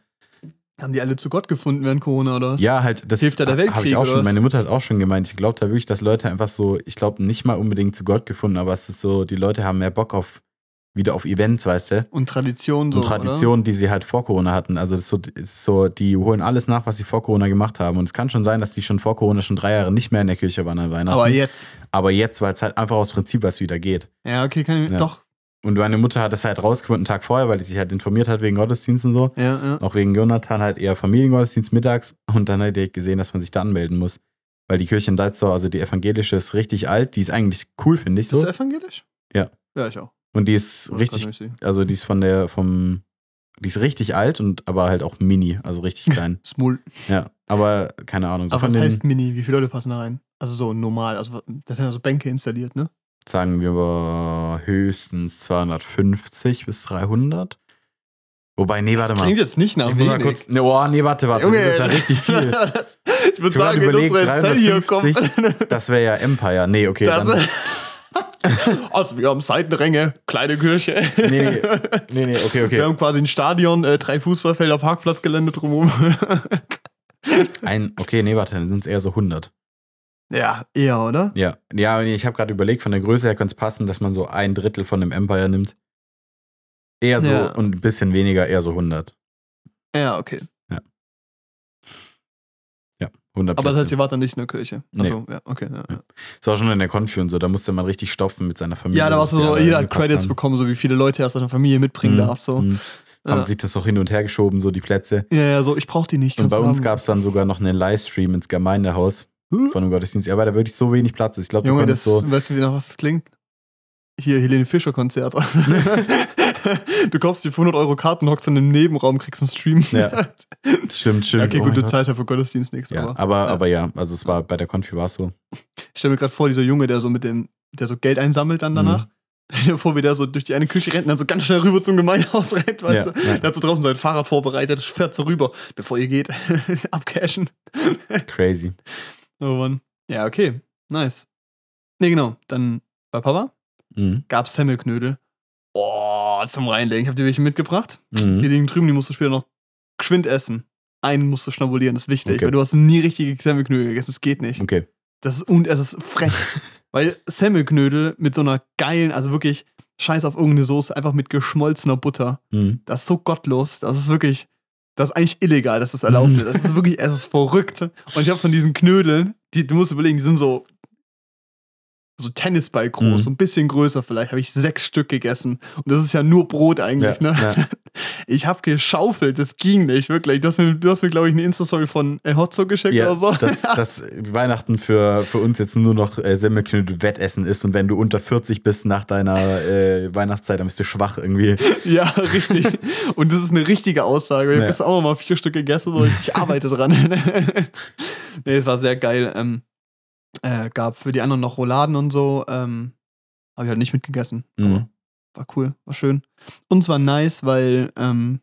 Haben die alle zu Gott gefunden während Corona oder was? Ja, halt, das Hilft da der habe ich Weltkrieg auch schon, meine Mutter hat auch schon gemeint, ich glaube da wirklich, dass Leute einfach so, ich glaube nicht mal unbedingt zu Gott gefunden, aber es ist so, die Leute haben mehr Bock auf, wieder auf Events, weißt du? Und Tradition so, und Traditionen, die sie halt vor Corona hatten. Also das ist so, das ist so, die holen alles nach, was sie vor Corona gemacht haben. Und es kann schon sein, dass die schon vor Corona schon drei Jahre nicht mehr in der Kirche waren an? Weihnachten. Aber jetzt. Aber jetzt, weil es halt einfach aus Prinzip was wieder geht. Ja, okay, kann ich, Ja. doch. Und meine Mutter hat es halt rausgefunden, einen Tag vorher, weil die sich halt informiert hat wegen Gottesdienst und so. Ja, ja. Auch wegen Jonathan halt eher Familiengottesdienst mittags. Und dann hat direkt gesehen, dass man sich da anmelden muss. Weil die Kirche in Deizdorf, also die evangelische, ist richtig alt. Die ist eigentlich cool, finde ich so. du evangelisch? Ja. Ja, ich auch. Und die ist Wollte richtig, also die ist von der, vom, die ist richtig alt und aber halt auch mini, also richtig klein. Small. ja. Aber keine Ahnung. So Aber von was heißt Mini? Wie viele Leute passen da rein? Also so normal. Also das sind ja so Bänke installiert, ne? Sagen wir mal höchstens 250 bis 300. Wobei, nee, warte mal. Klingt jetzt nicht nach Ich wenig. kurz, nee, oh, nee, warte, warte. Junge, das ist ja richtig viel. das, ich würde sagen, grad wenn überlegt, unsere Zell hier kommt. 350. Das wäre ja Empire. Nee, okay. Das, dann, also wir haben Seitenränge, kleine Kirche. nee, nee, nee, nee, okay, Wir okay. haben quasi ein Stadion, äh, drei Fußballfelder, Parkplatzgelände drumherum. Ein, okay, nee, warte, dann sind es eher so 100. ja, eher, oder? Ja, ja, nee, ich habe gerade überlegt, von der Größe her könnte es passen, dass man so ein Drittel von dem Empire nimmt. Eher so Ja. und ein bisschen weniger, eher so 100. Ja, okay. Ja, 100 Aber das heißt, ihr wart dann nicht in der Kirche. Nee. Also, ja, okay. Ja, ja. Das war schon in der Konfi und so, da musste man richtig stopfen mit seiner Familie. ja da warst du so, jeder hat Credits haben. bekommen, so wie viele Leute er aus seiner Familie mitbringen Mhm, darf. So. mhm. Haben Ja. sich das auch hin und her geschoben, so die Plätze. ja, ja, so, ich brauch die nicht. Und bei uns haben. gab es dann sogar noch einen Livestream ins Gemeindehaus Hm? von dem Gottesdienst. Ja, weil da wirklich so wenig Platz ist. Ich glaube, du Junge, das, so. weißt du, wie nach was das klingt? Hier, Helene Fischer Konzert. du kaufst dir für 100 Euro Karten, hockst dann im Nebenraum, kriegst einen Stream. Ja. Stimmt, stimmt. okay, Oh gut, du Gott. zahlst ja für Gottesdienst nichts. Ja, aber, aber, ja. aber ja, also es war bei der Konfi war es so. Ich stelle mir gerade vor, dieser Junge, der so mit dem, der so Geld einsammelt dann danach. Mhm. Stell dir vor, wie der so durch die eine Küche rennt und dann so ganz schnell rüber zum Gemeindehaus rennt, weißt Ja, du? ja. Der hat so draußen sein Fahrrad vorbereitet, fährt so rüber, bevor ihr geht, abcashen. Crazy. Oh Mann. Ja, okay. Nice. Nee, genau. Dann bei Papa Mhm. gab's Semmelknödel. Oh, zum Reinlegen. Habt ihr welche mitgebracht? Die Mhm. liegen drüben, die musst du später noch geschwind essen. Einen musst du schnabulieren, das ist wichtig, Okay. weil du hast nie richtige Semmelknödel gegessen, das geht nicht. Okay. Das ist, und es ist frech. weil Semmelknödel mit so einer geilen, also wirklich scheiß auf irgendeine Soße, einfach mit geschmolzener Butter. Mhm. Das ist so gottlos. Das ist wirklich, das ist eigentlich illegal, dass das erlaubt ist. Das ist wirklich, es ist verrückt. Und ich habe von diesen Knödeln, die, du musst überlegen, die sind so, so Tennisball groß, Mhm. so ein bisschen größer vielleicht, habe ich sechs Stück gegessen. Und das ist ja nur Brot eigentlich, Ja, ne? ja. Ich habe geschaufelt, das ging nicht, wirklich. Du hast mir, du hast mir glaube ich, eine Insta-Story von äh, Hotzo geschickt Ja, oder so. dass, dass Weihnachten für, für uns jetzt nur noch äh, Semmelknödel Wettessen ist und wenn du unter 40 bist nach deiner äh, Weihnachtszeit, dann bist du schwach irgendwie. Ja, richtig. Und das ist eine richtige Aussage. Ich habe gestern auch noch mal vier Stück gegessen und ich arbeite dran. nee, es war sehr geil. Ähm, äh, gab für die anderen noch Rouladen und so. Ähm, habe ich halt nicht mitgegessen. Aber Mhm. war cool, war schön. Und zwar nice, weil ähm,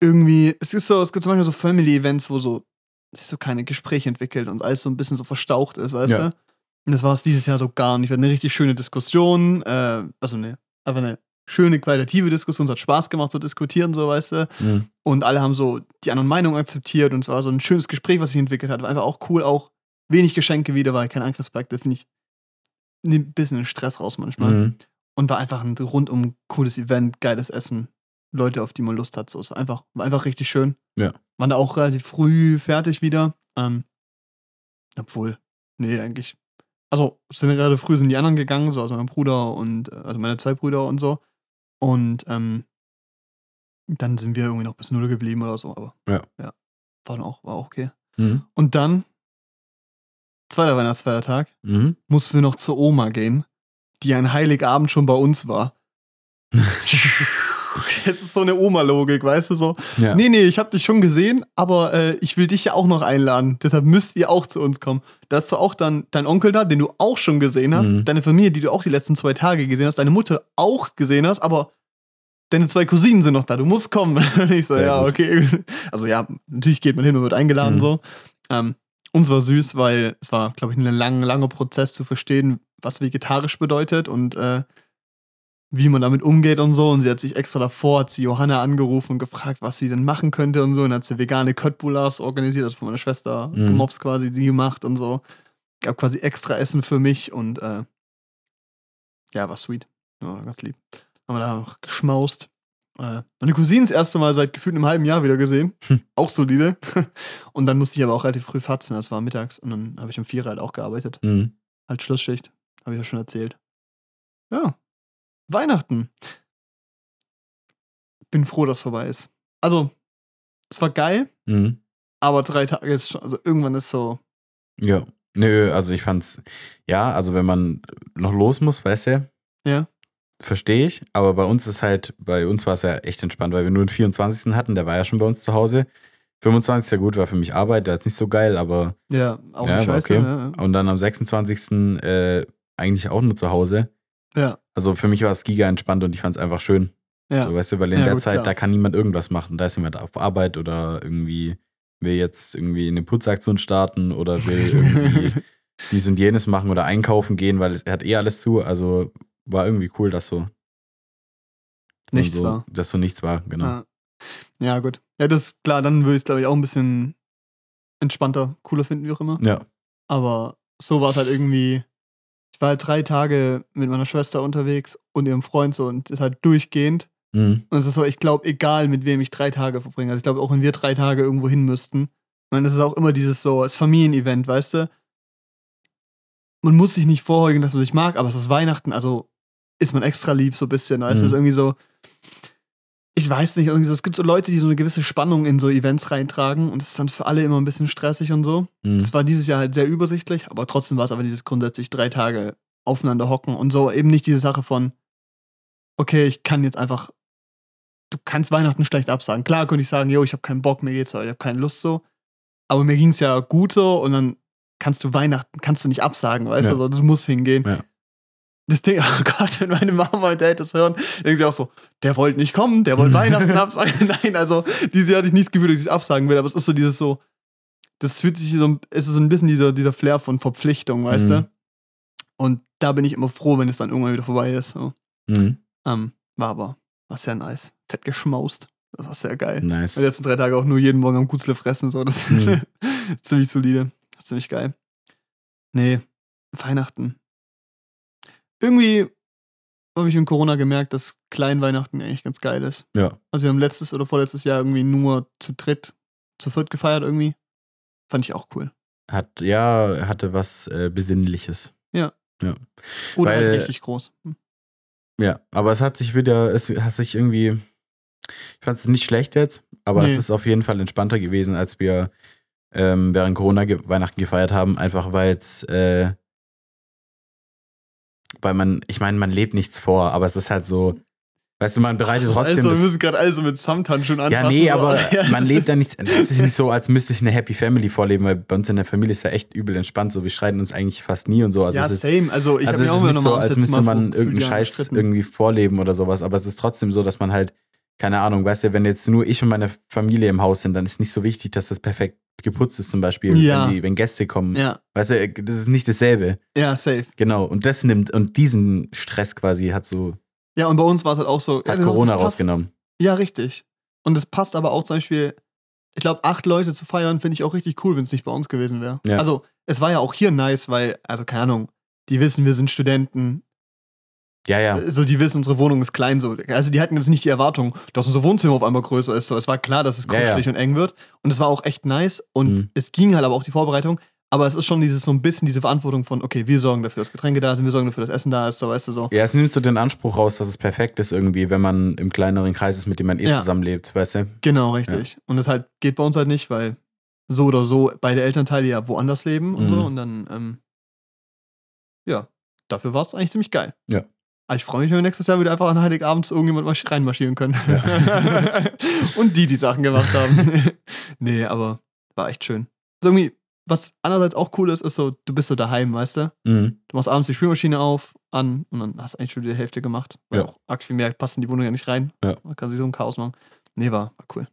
irgendwie, es ist so, es gibt zum Beispiel so Family-Events, wo so sich so keine Gespräche entwickelt und alles so ein bisschen so verstaucht ist, weißt Ja. du? Und das war es dieses Jahr so gar nicht. Wir hatten eine richtig schöne Diskussion, äh, also ne, einfach eine schöne qualitative Diskussion, es hat Spaß gemacht zu diskutieren, so weißt du. Mhm. Und alle haben so die anderen Meinungen akzeptiert und es war so ein schönes Gespräch, was sich entwickelt hat. War einfach auch cool, auch wenig Geschenke wieder, weil kein Angriffspakt, das finde ich nimmt ein bisschen den Stress raus manchmal. Mhm. Und war einfach ein rundum cooles Event, geiles Essen, Leute, auf die man Lust hat. So, es war einfach, war einfach richtig schön. Ja. Waren da auch relativ früh fertig wieder. Ähm, obwohl, nee, eigentlich. Also, sind relativ früh sind die anderen gegangen, so, also mein Bruder und, äh, also meine zwei Brüder und so. Und ähm, dann sind wir irgendwie noch bis null geblieben oder so, aber Ja. ja. War auch, war auch okay. Mhm. Und dann, zweiter Weihnachtsfeiertag, Mhm. mussten wir noch zur Oma gehen, die an Heiligabend schon bei uns war. Es ist so eine Oma-Logik, weißt du so. Ja. Nee, nee, ich hab dich schon gesehen, aber äh, ich will dich ja auch noch einladen. Deshalb müsst ihr auch zu uns kommen. Da ist zwar auch dann dein Onkel da, den du auch schon gesehen hast, Mhm. deine Familie, die du auch die letzten zwei Tage gesehen hast, deine Mutter auch gesehen hast, aber deine zwei Cousinen sind noch da, du musst kommen. Und ich so, Sehr ja, gut. okay. Also ja, natürlich geht man hin, man wird eingeladen Mhm. so. Ähm, uns war süß, weil es war, glaube ich, ein lang, langer Prozess zu verstehen, was vegetarisch bedeutet und äh, wie man damit umgeht und so. Und sie hat sich extra davor, hat sie Johanna angerufen und gefragt, was sie denn machen könnte und so. Und dann hat sie vegane Köttbulas organisiert, also von meiner Schwester Mhm. gemobst quasi, die gemacht und so. Gab quasi extra Essen für mich und äh, ja, war sweet. Ja, ganz lieb. Haben wir da noch geschmaust. Äh, meine Cousine das erste Mal seit gefühlt einem halben Jahr wieder gesehen. Hm. Auch solide. und dann musste ich aber auch relativ früh fatzen, das war mittags. Und dann habe ich um vier halt auch gearbeitet. Mhm. Halt Schlussschicht, habe ich ja schon erzählt. Ja, Weihnachten. Bin froh, dass es vorbei ist. Also, es war geil, Mhm. aber drei Tage ist schon, also irgendwann ist so, Ja. Nö, also ich fand's, ja, also wenn man noch los muss, weißt du, Ja. Verstehe ich, aber bei uns ist halt, bei uns war es ja echt entspannt, weil wir nur den 24. hatten, der war ja schon bei uns zu Hause. 25. ja gut, war für mich Arbeit, der ist nicht so geil, aber ja, auch Ja, Scheiße. okay. Ja, und dann am 26. Äh, eigentlich auch nur zu Hause. ja. Also für mich war es giga entspannt und ich fand's einfach schön. ja. So, weißt du, weil in Ja, der gut, Zeit, klar. da kann niemand irgendwas machen. Da ist jemand auf Arbeit oder irgendwie will jetzt irgendwie eine Putzaktion starten oder will irgendwie dies und jenes machen oder einkaufen gehen, weil es, er hat eh alles zu. Also war irgendwie cool, dass so Nichts so, war. Dass so nichts war, genau. Ja. ja, gut. Ja, das ist klar, dann würde ich es, glaube ich, auch ein bisschen entspannter, cooler finden, wie auch immer. Ja. Aber so war es halt irgendwie. Ich war halt drei Tage mit meiner Schwester unterwegs und ihrem Freund so und ist halt durchgehend. Mhm. Und es ist so, ich glaube, egal mit wem ich drei Tage verbringe. Also ich glaube, auch wenn wir drei Tage irgendwo hin müssten, dann ist es auch immer dieses so, das Familienevent, weißt du? Man muss sich nicht vorheugen, dass man sich mag, aber es ist Weihnachten, also ist man extra lieb so ein bisschen, weißt du? Mhm. Es ist irgendwie so, ich weiß nicht, irgendwie so, es gibt so Leute, die so eine gewisse Spannung in so Events reintragen und es ist dann für alle immer ein bisschen stressig und so. Mhm. Es war dieses Jahr halt sehr übersichtlich, aber trotzdem war es aber dieses grundsätzlich drei Tage aufeinander hocken und so eben nicht diese Sache von, okay, ich kann jetzt einfach, du kannst Weihnachten schlecht absagen. Klar könnte ich sagen, yo, ich habe keinen Bock, mir geht's, ich habe keine Lust so, aber mir ging's ja gut so und dann kannst du Weihnachten, kannst du nicht absagen, weißt Ja. du, also, du musst hingehen. Ja. Das Ding, oh Gott, wenn meine Mama und Dad das hören, denken sie auch so, der wollte nicht kommen, der wollte Weihnachten absagen. Nein, also diese hatte ich nicht das Gefühl, dass ich es absagen will, aber es ist so dieses so, das fühlt sich so, es ist so ein bisschen dieser, dieser Flair von Verpflichtung, weißt Mhm. du? Und da bin ich immer froh, wenn es dann irgendwann wieder vorbei ist. So. Mhm. Ähm, war aber, war sehr nice. Fett geschmaust. Das war sehr geil. Nice. Die letzten drei Tage auch nur jeden Morgen am Gutzle fressen, so. Das Mhm. ist ziemlich solide. Das ist ziemlich geil. Nee, Weihnachten. Irgendwie habe ich in Corona gemerkt, dass Kleinweihnachten eigentlich ganz geil ist. Ja. Also wir haben letztes oder vorletztes Jahr irgendwie nur zu dritt, zu viert gefeiert irgendwie. Fand ich auch cool. Hat, ja, hatte was äh, Besinnliches. Oder Weil- halt richtig groß. Hm. Ja, aber es hat sich wieder, es hat sich irgendwie, ich fand es nicht schlecht jetzt, aber Nee. es ist auf jeden Fall entspannter gewesen, als wir ähm, während Corona Weihnachten gefeiert haben, einfach weil es, äh, weil man, ich meine, man lebt nichts vor, aber es ist halt so, weißt du, man bereitet Das ist trotzdem also, wir müssen gerade alles so mit Samthandschuhen anfassen. ja, nee, aber Ja, man lebt da nichts. Es ist nicht so, als müsste ich eine Happy Family vorleben, weil bei uns in der Familie ist ja echt übel entspannt. So, wir streiten uns eigentlich fast nie und so. Also ja, es ist, same. Also ich also habe mir auch ist immer nochmal so, als müsste man irgendeinen Scheiß irgendwie vorleben oder sowas, aber es ist trotzdem so, dass man halt, keine Ahnung, weißt du, wenn jetzt nur ich und meine Familie im Haus sind, dann ist nicht so wichtig, dass das perfekt geputzt ist, zum Beispiel, Ja. wenn, die, wenn Gäste kommen. Ja, Weißt du, das ist nicht dasselbe. ja, safe. Genau. Und das nimmt, und diesen Stress quasi hat so, Ja, und bei uns war es halt auch so. ja, hat das Corona passt. rausgenommen. Ja, richtig. Und es passt aber auch zum Beispiel, ich glaube, acht Leute zu feiern, finde ich auch richtig cool, wenn es nicht bei uns gewesen wäre. Ja. Also, es war ja auch hier nice, weil, also keine Ahnung, die wissen, wir sind Studenten, Ja, ja. so die wissen, unsere Wohnung ist klein, so. Also die hatten jetzt nicht die Erwartung, dass unser Wohnzimmer auf einmal größer ist. So. Es war klar, dass es Ja, ja. kuschelig und eng wird. Und es war auch echt nice. Und Mhm. es ging halt aber auch die Vorbereitung. Aber es ist schon dieses so ein bisschen diese Verantwortung von, okay, wir sorgen dafür, dass Getränke da sind, wir sorgen dafür, dass Essen da ist, so weißt du so. Ja, es nimmt so den Anspruch raus, dass es perfekt ist irgendwie, wenn man im kleineren Kreis ist, mit dem man eh Ja. zusammenlebt, weißt du? Genau, richtig. Und das halt geht bei uns halt nicht, weil so oder so beide Elternteile ja woanders leben und Mhm. so. Und dann, ähm, ja, dafür war es eigentlich ziemlich geil. Ja. Aber ich freue mich, wenn wir nächstes Jahr wieder einfach an Heiligabend irgendjemand marsch- reinmarschieren können. Ja. und die die Sachen gemacht haben. nee, aber war echt schön. Also irgendwie, was andererseits auch cool ist, ist so, du bist so daheim, weißt du? Mhm. Du machst abends die Spülmaschine auf, an und dann hast du eigentlich schon die Hälfte gemacht. Weil Ja. auch arg viel mehr passt in die Wohnung ja nicht rein. Ja. Man kann sich so ein Chaos machen. Nee, war, war cool.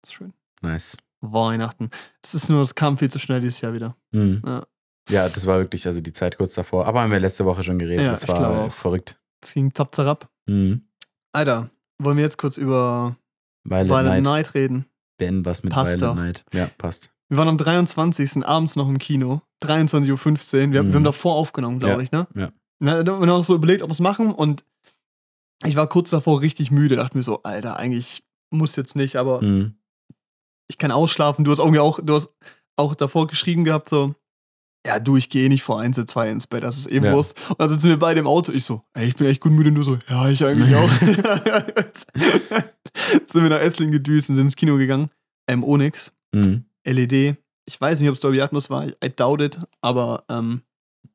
Das ist schön. Nice. Weihnachten. Es ist nur, es kam viel zu schnell dieses Jahr wieder. Mhm. Ja. Ja, das war wirklich, also die Zeit kurz davor. Aber haben wir letzte Woche schon geredet. Ja, das war auch. verrückt. Es ging zapp, zapp. Mhm. Alter, wollen wir jetzt kurz über Violet, Violent Night. Night reden? Ben, was mit Passt Violet doch. Night. Ja, passt. Wir waren am 23. abends noch im Kino. 23.15 Uhr. Wir, Mhm. wir haben davor aufgenommen, glaube Ja, ich, ne? ja. Na, wir haben uns so überlegt, ob wir es machen und ich war kurz davor richtig müde. Dachte mir so, Alter, eigentlich muss jetzt nicht, aber Mhm. ich kann ausschlafen. Du hast irgendwie auch, du hast auch davor geschrieben gehabt, so, ja, du, ich gehe nicht vor eins oder zwei ins Bett, das ist eben Ja. Wurst. Und dann sitzen wir beide im Auto. Ich so, ey, ich bin echt gut müde. Und du so, ja, ich eigentlich auch. sind wir nach Esslingen gedüst und sind ins Kino gegangen. Ähm, Onyx, Mhm. LED. Ich weiß nicht, ob es Dolby Atmos war. I doubt it. Aber ähm,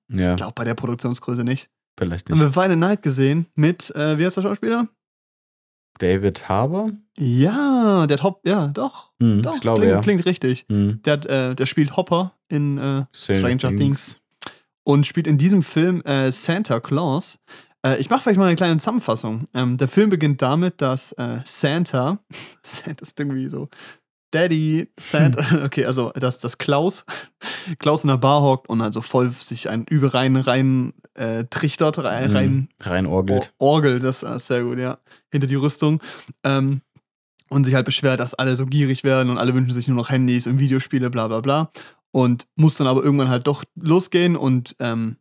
Ja, ich glaube bei der Produktionsgröße nicht. vielleicht Haben wir nicht. Final Night gesehen mit, äh, wie heißt der Schauspieler? David Harbour? Ja, der Top, ja, doch. Mhm, Doch, ich glaube, klingt, ja. klingt richtig. Mhm. Der, hat, äh, der spielt Hopper in äh, Stranger Stranger Things. und spielt in diesem Film äh, Santa Claus. Äh, ich mache vielleicht mal eine kleine Zusammenfassung. Ähm, der Film beginnt damit, dass äh, Santa, Santa ist irgendwie so, Daddy, Santa, okay, also dass, dass Klaus, Klaus in der Bar hockt und also voll sich ein Übel rein, rein äh, trichtert, rein, Mhm. rein Rein orgelt. Or Orgel, das ist sehr gut, ja. Hinter die Rüstung. Ähm, und sich halt beschwert, dass alle so gierig werden und alle wünschen sich nur noch Handys und Videospiele, bla bla bla. Und muss dann aber irgendwann halt doch losgehen und ähm,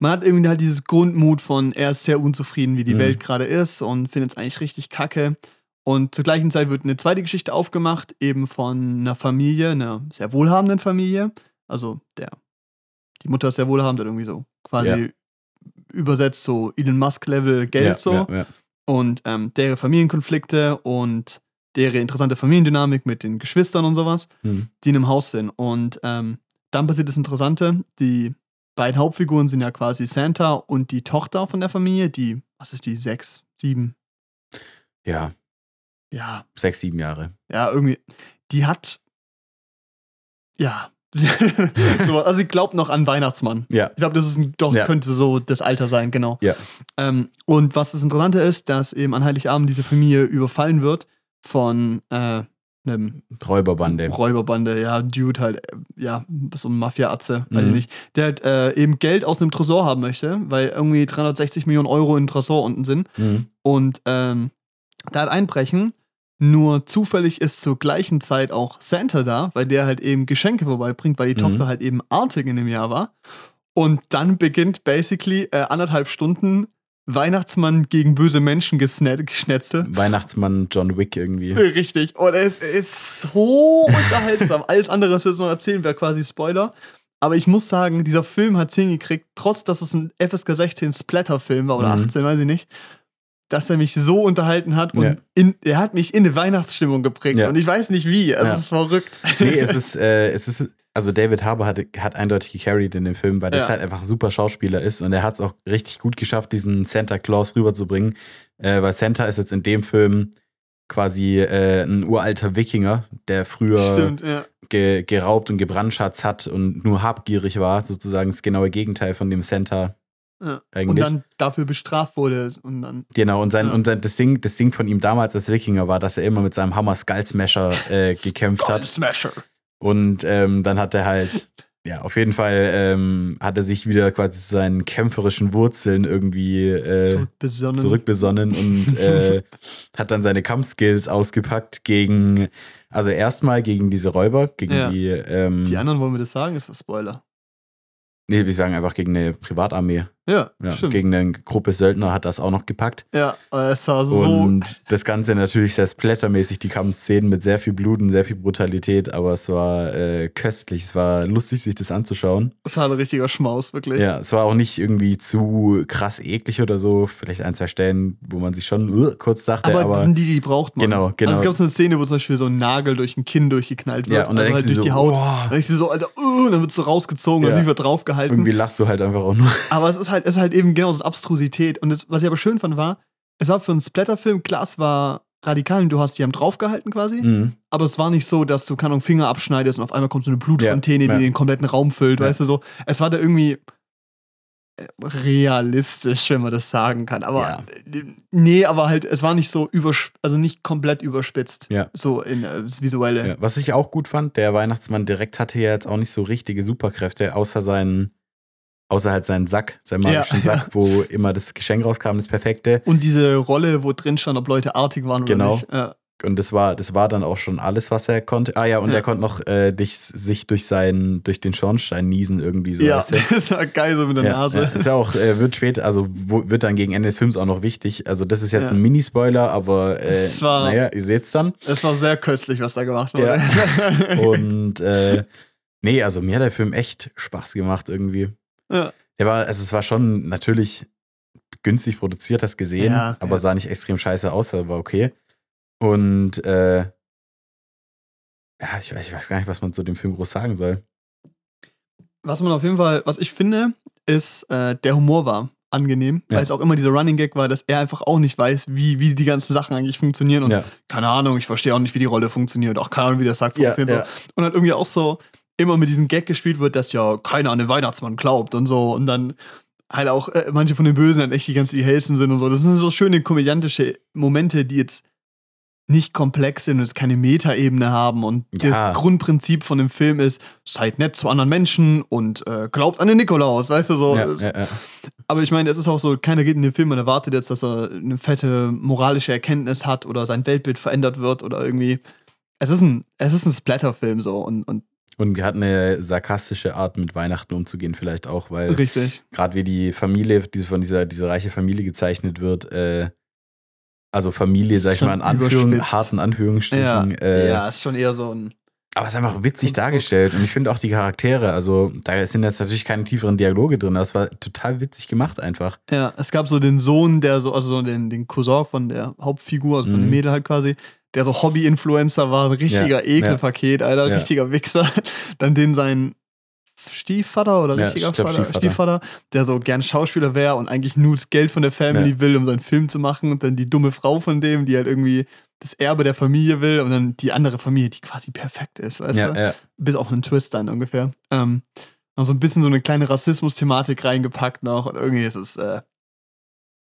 man hat irgendwie halt dieses Grundmut von, er ist sehr unzufrieden, wie die Mhm. Welt gerade ist und findet es eigentlich richtig kacke. Und zur gleichen Zeit wird eine zweite Geschichte aufgemacht, eben von einer Familie, einer sehr wohlhabenden Familie. Also der, die Mutter ist sehr wohlhabend, hat irgendwie so quasi Ja. übersetzt so Elon Musk-Level Geld ja, so. Ja, ja. Und ähm, deren Familienkonflikte und deren interessante Familiendynamik mit den Geschwistern und sowas, Mhm. die in einem Haus sind. Und ähm, dann passiert das Interessante, die beiden Hauptfiguren sind ja quasi Santa und die Tochter von der Familie, die, was ist die, sechs, sieben, ja, ja, sechs, sieben Jahre. ja, irgendwie, die hat, ja, so, also sie glaubt noch an Weihnachtsmann. Ja, Ich glaube, das ist ein, doch, Ja. könnte so das Alter sein, genau. Ja. Ähm, und was das Interessante ist, dass eben an Heiligabend diese Familie überfallen wird von äh, einem Räuberbande. Räuberbande, ja, Dude halt, äh, ja, so ein Mafia-Atze, weiß ich Mhm. nicht, der halt, äh, eben Geld aus einem Tresor haben möchte, weil irgendwie 360 Millionen Euro in Tresor unten sind Mhm. und ähm, da halt einbrechen. Nur zufällig ist zur gleichen Zeit auch Santa da, weil der halt eben Geschenke vorbeibringt, weil die Mhm. Tochter halt eben artig in dem Jahr war. Und dann beginnt basically äh, anderthalb Stunden Weihnachtsmann gegen böse Menschen geschnetzel. Weihnachtsmann John Wick irgendwie. Richtig. Und es ist so unterhaltsam. Alles andere, was wir jetzt noch erzählen, wäre quasi Spoiler. Aber ich muss sagen, dieser Film hat es hingekriegt, trotz dass es ein FSK 16 Splatter-Film war oder Mhm. 18, weiß ich nicht, dass er mich so unterhalten hat und Ja. in, er hat mich in eine Weihnachtsstimmung geprägt. Ja. Und ich weiß nicht wie. Es Ja. ist verrückt. Nee, es ist, äh, es ist, also David Harbour hat, hat eindeutig gecarried in dem Film, weil das halt einfach ein super Schauspieler ist und er hat es auch richtig gut geschafft, diesen Santa Claus rüberzubringen, äh, weil Santa ist jetzt in dem Film quasi äh, ein uralter Wikinger, der früher Stimmt, ja. ge geraubt und gebrandschatzt hat und nur habgierig war, sozusagen das genaue Gegenteil von dem Santa ja. Und dann dafür bestraft wurde. Und dann. Genau, und sein, Ja. und sein, das, Ding, das Ding von ihm damals als Wikinger war, dass er immer mit seinem Hammer Skull Smasher äh, gekämpft Skull hat. Smasher. Und ähm, dann hat er halt, ja, auf jeden Fall ähm, hat er sich wieder quasi zu seinen kämpferischen Wurzeln irgendwie äh, Zurückbesonnen. zurückbesonnen und äh, hat dann seine Kampfskills ausgepackt gegen, also erstmal gegen diese Räuber, gegen Ja. die, ähm, Die anderen wollen wir das sagen, ist das Spoiler. nee, wir sagen einfach gegen eine Privatarmee. Ja, Ja, stimmt. gegen eine Gruppe Söldner hat das auch noch gepackt. ja, es war so. Und das Ganze natürlich sehr splattermäßig, die Kampfszenen mit sehr viel Blut und sehr viel Brutalität, aber es war äh, köstlich, es war lustig, sich das anzuschauen. Es war ein richtiger Schmaus, wirklich. Ja, es war auch nicht irgendwie zu krass eklig oder so. Vielleicht ein, zwei Stellen, wo man sich schon uh, kurz dachte, Aber, aber, das sind die, die braucht man. Genau, genau. Also es gab so eine Szene, wo zum Beispiel so ein Nagel durch ein Kinn durchgeknallt wird. ja, und dann also halt du durch so, die Haut. boah, Dann denkst du so, Alter, uh, dann wird so rausgezogen Ja. und natürlich wird draufgehalten. irgendwie lachst du halt einfach auch nur. Aber es ist halt, es ist halt eben genau so eine Abstrusität. Und das, was ich aber schön fand, war, es war für einen Splatterfilm, klar, es war radikal und du hast die haben draufgehalten quasi. Mhm. Aber es war nicht so, dass du, keine Ahnung, Finger abschneidest und auf einmal kommt so eine Blutfontäne, Ja, ja. die den kompletten Raum füllt, Ja. weißt du so. Es war da irgendwie äh, realistisch, wenn man das sagen kann. Aber äh, nee, aber halt, es war nicht so überspitzt, also nicht komplett überspitzt. Ja. So in äh, das Visuelle. Was ich auch gut fand, der Weihnachtsmann direkt hatte ja jetzt auch nicht so richtige Superkräfte, außer seinen, außer halt seinen Sack, seinen Ja, magischen ja. Sack, wo immer das Geschenk rauskam, das Perfekte. Und diese Rolle, wo drin stand, ob Leute artig waren Genau. oder nicht. Ja. Und das war, das war dann auch schon alles, was er konnte. Ah ja, und Ja. er konnte noch äh, dich, sich durch seinen, durch den Schornstein niesen irgendwie so. Ja, weißt du? das war geil so mit der Ja, Nase. ja. Ist ja auch, äh, wird später, also wo, wird dann gegen Ende des Films auch noch wichtig. Also das ist jetzt Ja. ein Mini-Spoiler, aber äh, war- naja, ihr seht's dann. Es war sehr köstlich, was da gemacht wurde. Und äh, Nee, also mir hat der Film echt Spaß gemacht irgendwie. Ja. Der war, also es war schon natürlich günstig produziert, hast gesehen, Ja, aber ja. sah nicht extrem scheiße aus, aber war okay. Und äh, ja, ich, weiß- ich weiß gar nicht, was man zu dem Film groß sagen soll. Was man auf jeden Fall, was ich finde, ist, äh, der Humor war angenehm, Ja. weil es auch immer dieser Running Gag war, dass er einfach auch nicht weiß, wie, wie die ganzen Sachen eigentlich funktionieren. Und Ja, keine Ahnung, ich verstehe auch nicht, wie die Rolle funktioniert. Auch keine Ahnung, wie der Sack funktioniert. ja. So. Und dann irgendwie auch so immer mit diesem Gag gespielt wird, dass ja keiner an den Weihnachtsmann glaubt und so. Und dann halt auch äh, manche von den Bösen dann echt die ganz die hellsten sind und so. Das sind so schöne komödiantische Momente, die jetzt nicht komplex sind und jetzt keine Metaebene haben. Und Ja. das Grundprinzip von dem Film ist, seid nett zu anderen Menschen und äh, glaubt an den Nikolaus, weißt du so. ja, ja. aber ich meine, es ist auch so, keiner geht in den Film und erwartet jetzt, dass er eine fette moralische Erkenntnis hat oder sein Weltbild verändert wird oder irgendwie. Es ist ein, es ist ein Splatter-Film so und, und Und hat eine sarkastische Art, mit Weihnachten umzugehen, vielleicht auch, weil richtig. gerade wie die Familie, die von dieser, dieser reiche Familie gezeichnet wird, äh, also Familie, sag ich mal, in Anführung, harten Anführungsstrichen. Ja, äh, ja, ist schon eher so ein. Aber es ist einfach witzig Kunstdruck. dargestellt. Und ich finde auch die Charaktere, also da sind jetzt natürlich keine tieferen Dialoge drin, aber es war total witzig gemacht einfach. Ja, es gab so den Sohn, der so, also so den, den Cousin von der Hauptfigur, also von Mhm. dem Mädel halt quasi, der so Hobby-Influencer war, ein richtiger Ja, Ekelpaket, Alter, Ja. richtiger Wichser. Dann den sein Stiefvater oder Ja, richtiger ich glaub, Vater, Stiefvater. Stiefvater, der so gern Schauspieler wäre und eigentlich nur das Geld von der Family Ja. will, um seinen Film zu machen. Und dann die dumme Frau von dem, die halt irgendwie das Erbe der Familie will und dann die andere Familie, die quasi perfekt ist, weißt Ja, du? ja, Bis auf einen Twist dann ungefähr. Ähm, noch so ein bisschen so eine kleine Rassismus-Thematik reingepackt noch und irgendwie ist es äh,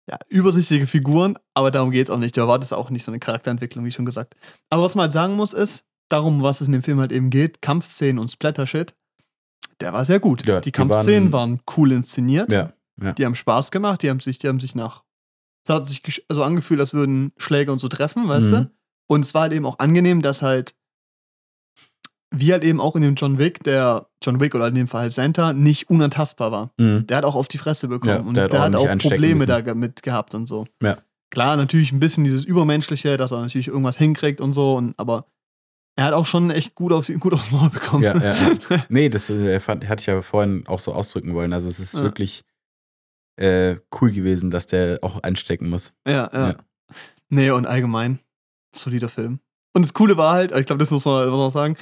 ja, übersichtliche Figuren, aber darum geht es auch nicht. Du erwartest auch nicht so eine Charakterentwicklung, wie schon gesagt. Aber was man halt sagen muss, ist, darum, was es in dem Film halt eben geht, Kampfszenen und Splatter-Shit, der war sehr gut. Ja, die die Kampfszenen waren- waren, cool inszeniert. ja. Die haben Spaß gemacht, die haben sich, die haben sich nach. Es hat sich so angefühlt, als würden Schläge und so treffen, weißt Mhm. du? Und es war halt eben auch angenehm, dass halt, wie halt eben auch in dem John Wick, der John Wick oder in dem Fall halt Santa, nicht unantastbar war. Mhm. Der hat auch auf die Fresse bekommen Ja, und der der hat hat, ordentlich auch Probleme müssen. da ge- mit gehabt und so. Ja. Klar, natürlich ein bisschen dieses Übermenschliche, dass er natürlich irgendwas hinkriegt und so, und, aber er hat auch schon echt gut, auf, gut aufs Maul bekommen. Ja, ja, ja. Nee, das äh, fand, hatte ich ja vorhin auch so ausdrücken wollen. Also es ist Ja. wirklich äh, cool gewesen, dass der auch anstecken muss. Ja, ja. Ja. Nee, und allgemein, solider Film. Und das Coole war halt, ich glaube, das muss man, muss man auch sagen,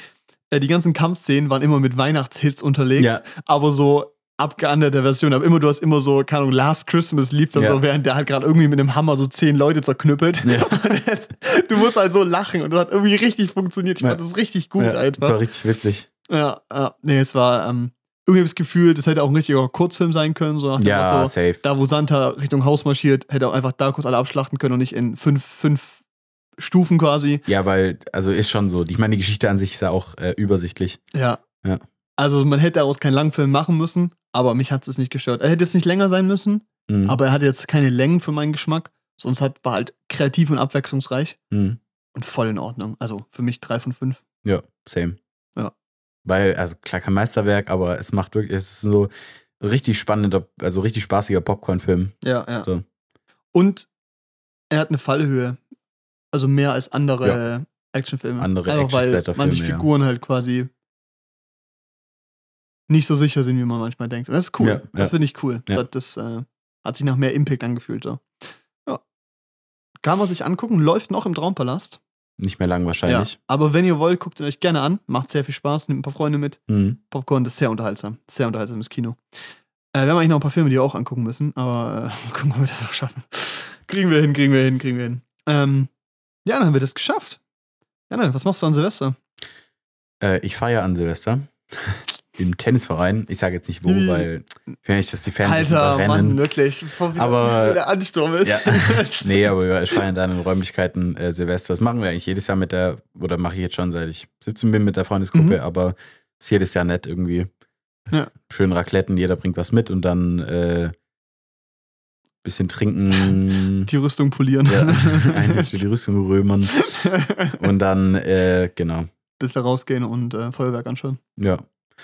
äh, die ganzen Kampfszenen waren immer mit Weihnachtshits unterlegt, Ja. aber so abgeanderte Version. Aber immer, du hast immer so, keine Ahnung, Last Christmas lief dann Ja. so, während der halt gerade irgendwie mit einem Hammer so zehn Leute zerknüppelt. Ja. Das- du musst halt so lachen und das hat irgendwie richtig funktioniert. Ich Ja. fand das richtig gut ja, Das einfach. war richtig witzig. Ja, ja, nee, es war, ähm, irgendwie das Gefühl, das hätte auch ein richtiger Kurzfilm sein können, so nach dem Ja, Motto, safe. da wo Santa Richtung Haus marschiert, hätte auch einfach da kurz alle abschlachten können und nicht in fünf, fünf Stufen quasi. Ja, weil, also ist schon so. Ich meine, die Geschichte an sich ist ja auch äh, übersichtlich. Ja. Ja. Also man hätte daraus keinen Langfilm machen müssen, aber mich hat es nicht gestört. Er hätte es nicht länger sein müssen, Mhm. aber er hatte jetzt keine Längen für meinen Geschmack. Sonst hat, war halt kreativ und abwechslungsreich Mhm. und voll in Ordnung. Also für mich drei von fünf. Ja, same. Ja. Weil, also klar, kein Meisterwerk, aber es macht wirklich, es ist so richtig spannender, also richtig spaßiger Popcorn-Film. Ja, ja. So. Und er hat eine Fallhöhe. Also mehr als andere Actionfilme. Andere Einfach weil manche ja. Figuren halt quasi nicht so sicher sind, wie man manchmal denkt. Und das ist cool. Ja, das ja. finde ich cool. Das, Ja. hat, das äh, hat sich nach mehr Impact angefühlt. So. Ja. Kann man sich angucken, läuft noch im Traumpalast. Nicht mehr lang wahrscheinlich. Ja. Aber wenn ihr wollt, guckt ihn euch gerne an. Macht sehr viel Spaß, nehmt ein paar Freunde mit. Mhm. Popcorn, das ist sehr unterhaltsam. Sehr unterhaltsames Kino. Äh, wir haben eigentlich noch ein paar Filme, die wir auch angucken müssen, aber äh, gucken, ob wir das noch schaffen. kriegen wir hin, kriegen wir hin, kriegen wir hin. Ähm, ja, dann haben wir das geschafft. Ja, dann, was machst du an Silvester? Äh, ich feiere an Silvester im Tennisverein. Ich sage jetzt nicht wo, Wie? weil ich will nicht, dass die Fans Alter, Mann, wirklich. Aber- der Ansturm ist. Ja. nee, aber ich feiere in deinen Räumlichkeiten äh, Silvester. Das machen wir eigentlich jedes Jahr mit der, oder mache ich jetzt schon seit ich 17 bin mit der Freundesgruppe, Mhm. aber ist jedes Jahr nett irgendwie. Ja. Schön Racletten, jeder bringt was mit und dann äh, bisschen trinken. Die Rüstung polieren. ja, die Rüstung römern und dann, äh, genau. Bis da rausgehen und äh, Feuerwerk anschauen. Ja.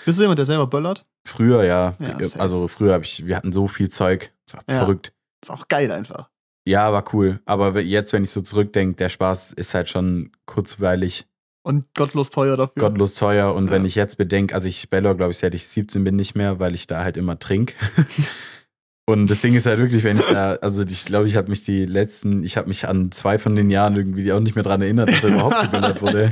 Bist du jemand, der selber böllert? Früher, ja. Ja, safe. also früher habe ich, wir hatten so viel Zeug. Das war Ja. verrückt. Ist auch geil einfach. Ja, war cool. Aber jetzt, wenn ich so zurückdenke, der Spaß ist halt schon kurzweilig. Und gottlos teuer dafür. gottlos teuer. Und wenn Ja. ich jetzt bedenke, also ich Bellor, glaube ich, seit ich 17 bin nicht mehr, weil ich da halt immer trink. Und das Ding ist halt wirklich, wenn ich da, also ich glaube, ich habe mich die letzten, ich habe mich an zwei von den Jahren irgendwie auch nicht mehr dran erinnert, dass er überhaupt gebellert wurde.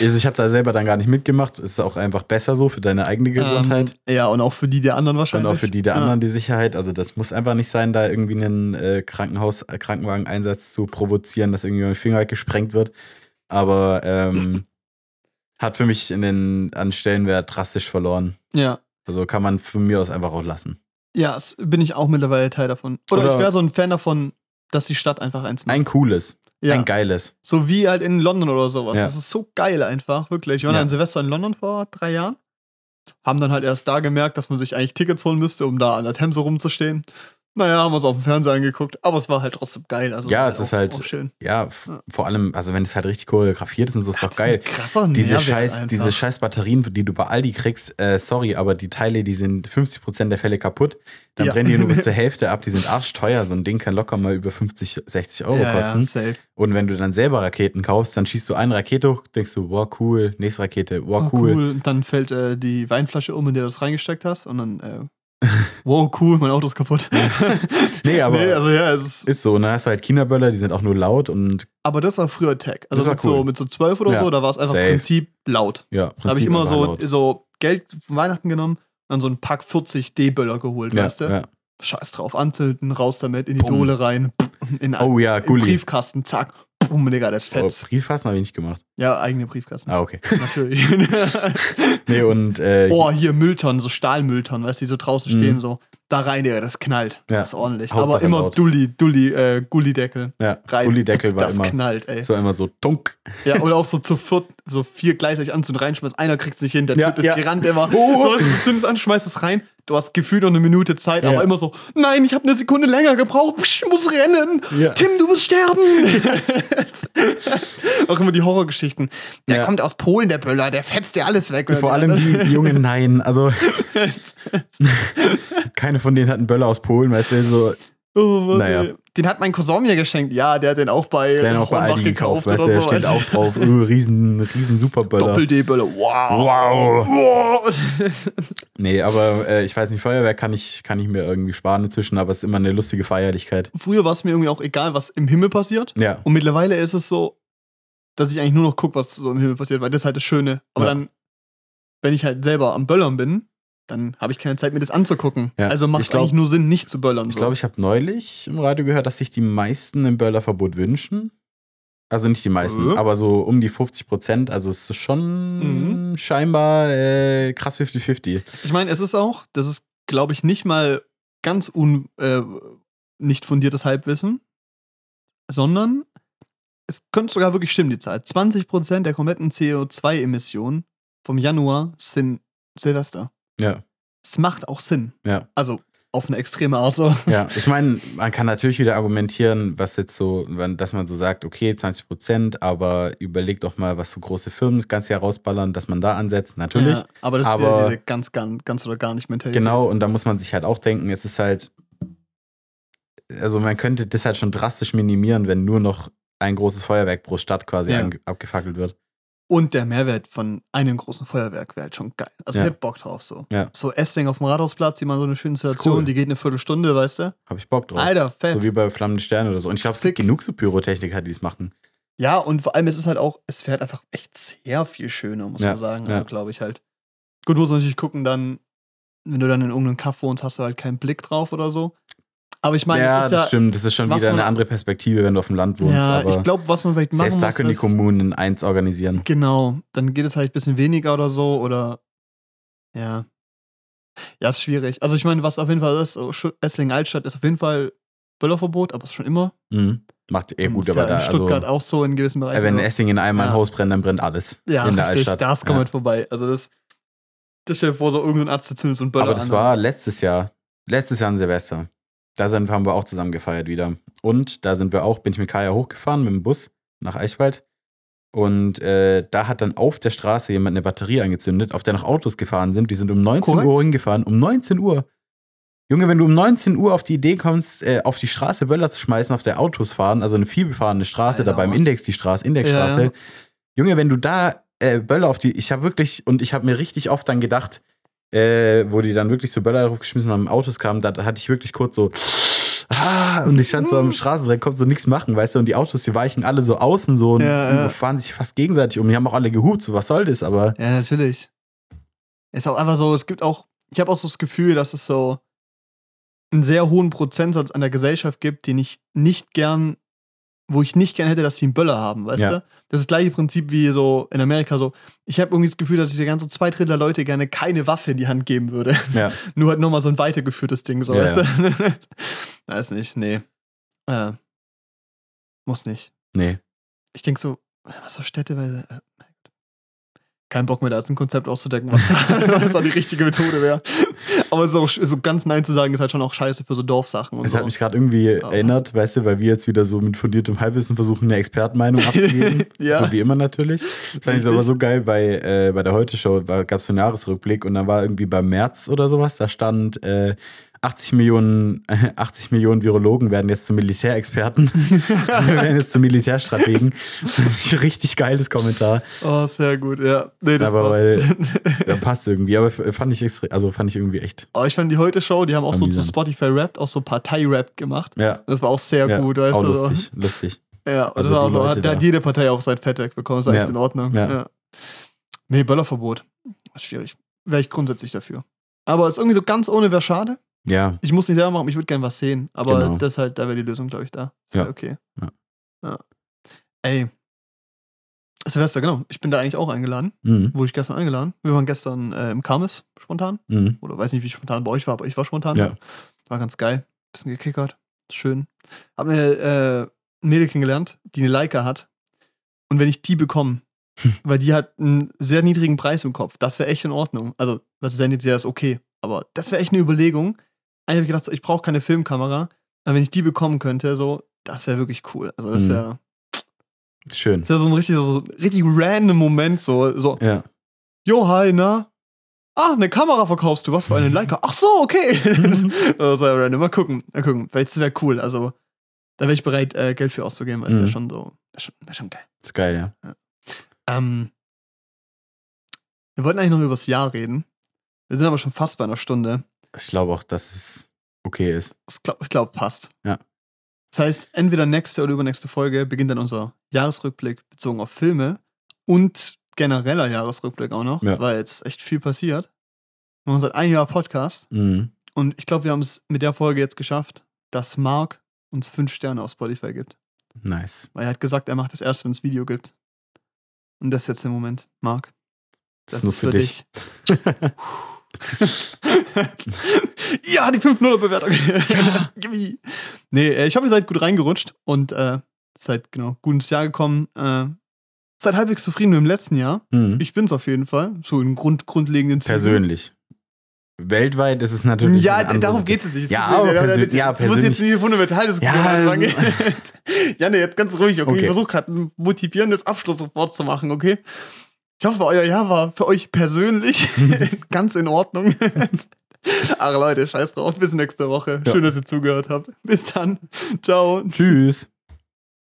Also ich habe da selber dann gar nicht mitgemacht. Ist auch einfach besser so für deine eigene Gesundheit. Ähm, ja, und auch für die der anderen und wahrscheinlich. auch für die der Ja. anderen die Sicherheit. Also das muss einfach nicht sein, da irgendwie einen äh, Krankenhaus, äh, Krankenwagen-Einsatz zu provozieren, dass irgendwie mein Finger gesprengt wird. Aber ähm, hat für mich in den, an Stellenwert drastisch verloren. Ja. Also kann man von mir aus einfach auch lassen. Ja, es bin ich auch mittlerweile Teil davon. Oder, Oder- ich wäre so ein Fan davon, dass die Stadt einfach eins macht. Ein cooles, ja. ein geiles. So wie halt in London oder sowas. Ja. Das ist so geil einfach, wirklich. Wir waren Ja. an Silvester in London vor drei Jahren. Haben dann halt erst da gemerkt, dass man sich eigentlich Tickets holen müsste, um da an der Themse rumzustehen. Naja, haben wir es auf dem Fernseher angeguckt, aber es war halt trotzdem geil. Also Ja, es ist auch, halt- Auch schön. Ja, vor allem, also wenn es halt richtig choreografiert ist und so, ist doch Das geil. krasser Diese Mehrwert scheiß, einfach. diese scheiß Batterien, die du bei Aldi kriegst, äh, sorry, aber die Teile, die sind 50% der Fälle kaputt. Dann Ja. brennen die nur bis zur Hälfte ab, die sind arschteuer. So ein Ding kann locker mal über 50, 60 Euro ja, kosten. Und wenn du dann selber Raketen kaufst, dann schießt du eine Rakete hoch, denkst du, wow, cool, nächste Rakete, wow, Oh, cool. Und dann fällt äh, die Weinflasche um, in der du das reingesteckt hast. Und dann, äh, wow, cool, mein Auto ist kaputt. Nee, aber nee, also ja, es ist, ist so. Und dann hast du halt Kinderböller, die sind auch nur laut und aber das war früher Tech. Also mit, so, cool. mit so 12 oder Ja, so, da war es einfach safe. Prinzip laut. ja, Da habe ich Prinzip immer so, laut. so Geld von Weihnachten genommen dann so ein Pack 40 D-Böller geholt, Ja, weißt du? ja. Scheiß drauf, anzünden, raus damit, in die Bumm. Dole rein, in, Oh ja. Briefkasten, zack, bumm, Digga, das Oh, fetzt. Briefkasten habe ich nicht gemacht. Ja, eigene Briefkasten, Ah, okay. natürlich. Nee, und äh, oh, hier Mülltonnen, so Stahlmülltonnen, weißt du, die so draußen Mhm. stehen, so. Da rein, Digga, das knallt. Ja. Das ist ordentlich. Hauptsache Aber immer laut. Dulli, Dulli, äh, Gullideckel. ja, rein. Gullideckel war Das immer, knallt, ey. so immer so tunk. Ja, oder auch so zu viert, so vier gleichzeitig anzünden, reinschmeißt. Einer kriegt es nicht hin, der Ja, Typ ist ja. gerannt immer. Oh. So, du zündest an, schmeißt es rein. Du hast gefühlt noch eine Minute Zeit, Ja. aber immer so, nein, ich habe eine Sekunde länger gebraucht, ich muss rennen. Tim, du wirst sterben. auch immer die Horrorgeschichten. Der kommt aus Polen, der Böller, der fetzt dir alles weg. Vor allem die Jungen, nein. Also keine von denen hat einen Böller aus Polen, weißt du, so oh, Naja. Den hat mein Cousin mir geschenkt. Ja, der hat den auch bei der auch bei Hornbach Aldi gekauft, du, oder so. steht auch drauf, uh, riesen, riesen Superböller. Doppel-D-Böller. Wow. Wow. wow. Nee, aber äh, ich weiß nicht, Feuerwerk kann ich, kann ich mir irgendwie sparen inzwischen, aber es ist immer eine lustige Feierlichkeit. Früher war es mir irgendwie auch egal, was im Himmel passiert. Ja. Und mittlerweile ist es so, dass ich eigentlich nur noch gucke, was so im Himmel passiert, weil das ist halt das Schöne. Aber Ja. dann, wenn ich halt selber am Böllern bin, dann habe ich keine Zeit, mir das anzugucken. Ja, Also macht es eigentlich nur Sinn, nicht zu böllern. Ich so. glaube, ich habe neulich im Radio gehört, dass sich die meisten ein Böllerverbot wünschen. Also nicht die meisten, Äh? aber so um die 50 Prozent. Also es ist schon Mhm. scheinbar äh, krass 50-50. Ich meine, es ist auch, das ist, glaube ich, nicht mal ganz un, äh, nicht fundiertes Halbwissen, sondern es könnte sogar wirklich stimmen, die Zahl. 20% der kompletten CO2-Emissionen vom Januar sind Silvester. Ja, Es macht auch Sinn. ja. Also auf eine extreme Art so. Ja, ich meine, man kann natürlich wieder argumentieren, was jetzt so, dass man so sagt, okay, 20 Prozent, aber überleg doch mal, was so große Firmen das ganze Jahr rausballern, dass man da ansetzt. Natürlich. Ja, aber das ist Aber- wieder diese ganz, ganz, ganz oder gar nicht Mentalität. Genau, und da muss man sich halt auch denken, es ist halt, also man könnte das halt schon drastisch minimieren, wenn nur noch ein großes Feuerwerk pro Stadt quasi Ja. abgefackelt wird. Und der Mehrwert von einem großen Feuerwerk wäre halt schon geil. Also Ja. ich hätte Bock drauf so. Ja. So Essling auf dem Rathausplatz, die mal so eine schöne Ist Installation, cool. die geht eine Viertelstunde, weißt du? Habe ich Bock drauf. Alter, fett. So wie bei Flammende Sterne oder so. Und ich glaube, es gibt genug so Pyrotechniker, die es machen. Ja, und vor allem, es ist halt auch, es fährt einfach echt sehr viel schöner, muss Ja, man sagen. Also glaube ich halt. Gut, muss man natürlich gucken, dann, wenn du dann in irgendeinem Kaff wohnst, hast du halt keinen Blick drauf oder so. Aber ich meine, ja, das ja, stimmt. Das ist schon wieder eine man- andere Perspektive, wenn du auf dem Land wohnst. ja, aber ich glaube, was man vielleicht machen selbst da muss, können die Kommunen eins organisieren. Genau, dann geht es halt ein bisschen weniger oder so oder ja. Ja, ist schwierig. Also ich meine, was auf jeden Fall ist, so Schu- Essling Altstadt ist auf jeden Fall Böllerverbot, aber schon immer. Mhm. Macht eh gut, aber ja da, in Stuttgart also, auch so in gewissen Bereichen. wenn aber- Essling in einem Ja. Haus brennt, dann brennt alles ja, in der richtig, Altstadt. das kommt ja. halt vorbei. Also das, das stell dir vor, so irgendein Arzt zündet so ein Böller Aber das an. war letztes Jahr. Letztes Jahr an Silvester. Da sind, haben wir auch zusammen gefeiert wieder. Und da sind wir auch, bin ich mit Kaya hochgefahren mit dem Bus nach Eichwald. Und äh, da hat dann auf der Straße jemand eine Batterie angezündet, auf der noch Autos gefahren sind. Die sind um 19 Korrekt. Uhr hingefahren. Um 19 Uhr. Junge, wenn du um 19 Uhr auf die Idee kommst, äh, auf die Straße Böller zu schmeißen, auf der Autos fahren, also eine vielbefahrene Straße, Alter, da beim? Index die Straße, Indexstraße. Ja, ja. Junge, wenn du da äh, Böller auf die, ich habe wirklich, und ich habe mir richtig oft dann gedacht, äh, wo die dann wirklich so Böller draufgeschmissen haben, Autos kamen, da hatte ich wirklich kurz so, ah, und ich stand so am Straßenrand, konnte so nichts machen, weißt du, und die Autos, die weichen alle so außen so und Ja, ja. fahren sich fast gegenseitig um. Die haben auch alle gehupt, so was soll das, aber Ja, natürlich. Ist auch einfach so, es gibt auch, ich habe auch so das Gefühl, dass es so einen sehr hohen Prozentsatz an der Gesellschaft gibt, den ich nicht gern, wo ich nicht gern hätte, dass die einen Böller haben, weißt Ja. du? Das ist das gleiche Prinzip wie so in Amerika so. Ich habe irgendwie das Gefühl, dass ich dir ganz so zwei Drittel der Leute gerne keine Waffe in die Hand geben würde. ja. Nur halt nochmal so ein weitergeführtes Ding, so, Ja, weißt du? Weiß nicht, nee. Äh, muss nicht. Nee. Ich denke so, was so städteweise. Äh, Kein Bock mehr, da jetzt ein Konzept auszudecken, was da, was da die richtige Methode wäre. Aber so, so ganz Nein zu sagen, ist halt schon auch scheiße für so Dorfsachen und Es so. hat mich gerade irgendwie was- erinnert, weißt du, weil wir jetzt wieder so mit fundiertem Halbwissen versuchen, eine Expertenmeinung abzugeben. Ja. So wie immer natürlich. Das fand ich aber so geil bei, äh, bei der Heute-Show, gab es so einen Jahresrückblick und dann war irgendwie beim März oder sowas, da stand äh, 80 Millionen, 80 Millionen Virologen werden jetzt zu Militärexperten. wir werden jetzt zu Militärstrategen. Richtig geiles Kommentar. Oh, sehr gut, ja. Nee, das Aber passt. weil- Da passt irgendwie. Aber f- fand ich extra, also fand ich irgendwie echt. oh, ich fand die Heute-Show, die haben auch so zu. Spotify Rap, auch so Partei-Rap gemacht. Ja. Das war auch sehr ja gut, weißt auch du. so. lustig, lustig. Ja, Also das war auch so, Leute hat, da hat jede Partei auch sein Fett wegbekommen, ist Ja. echt in Ordnung. Ja. Ja. Nee, Böllerverbot. Das ist schwierig. Wäre ich grundsätzlich dafür. Aber ist irgendwie so ganz ohne wäre schade. Ja, Ich muss nicht selber machen, ich würde gerne was sehen. Aber Genau. das halt, da wäre die Lösung, glaube ich, da. Ist Ja. ja. okay. Ja. ja. Ey. Silvester, genau. Ich bin da eigentlich auch eingeladen. mhm. Wurde ich gestern eingeladen. Wir waren gestern äh, im Kamis spontan. Mhm. Oder weiß nicht, wie spontan bei euch war, aber ich war spontan. Ja. War ganz geil. Bisschen gekickert. Schön. Hab eine äh, Mädel kennengelernt, die eine Leica hat. Und wenn ich die bekomme, weil die hat einen sehr niedrigen Preis im Kopf, das wäre echt in Ordnung. Also, was ist niedrig, das ist okay. Aber das wäre echt eine Überlegung. Eigentlich habe ich gedacht, so, ich brauche keine Filmkamera. Aber wenn ich die bekommen könnte, so, das wäre wirklich cool. Also, das Mhm. wäre Ist schön. das wär so ein richtig, so, ein richtig random Moment, so, so, Ja. Jo, hi, na? Ah, eine Kamera verkaufst du, was für eine Leica? Ach so, okay. das ist ja random. Mal gucken, mal gucken. Vielleicht wäre cool. Also, da wäre ich bereit, äh, Geld für auszugeben, weil es wäre Mhm. schon so, wäre schon, wär schon geil. Ist geil, ja. Ähm, wir wollten eigentlich noch über das Jahr reden. Wir sind aber schon fast bei einer Stunde. Ich glaube auch, dass es okay ist. Ich glaube, glaub, passt. Ja. Das heißt, entweder nächste oder übernächste Folge beginnt dann unser Jahresrückblick bezogen auf Filme und genereller Jahresrückblick auch noch, Ja. weil jetzt echt viel passiert. Wir machen seit einem Jahr Podcast Mhm. und ich glaube, wir haben es mit der Folge jetzt geschafft, dass Mark uns fünf Sterne auf Spotify gibt. Nice. Weil er hat gesagt, er macht das erst, wenn es Video gibt. Und das ist jetzt der Moment. Mark, Das, ist nur für, dich. ja, die 5-0-Bewertung. Ja. Nee, äh, ich hoffe, ihr seid gut reingerutscht und äh, seid genau gut ins Jahr gekommen. Äh, seid halbwegs zufrieden mit dem letzten Jahr. Mhm. Ich bin's auf jeden Fall. So in Grund, grundlegenden Zügen. Persönlich. Weltweit ist es natürlich. Ja, darum geht es nicht. Ja, Das- aber das- persö- das- ja, das muss jetzt persönlich- nicht fundamental Diskussion Ja, anfangen. ja, nee, jetzt ganz ruhig, okay? Okay. Ich versuche gerade ein motivierendes Abschlusswort zu machen, okay? Ich hoffe, euer Jahr war für euch persönlich ganz in Ordnung. Ach Leute, scheiß drauf. Bis nächste Woche. Ja. Schön, dass ihr zugehört habt. Bis dann. Ciao. Tschüss.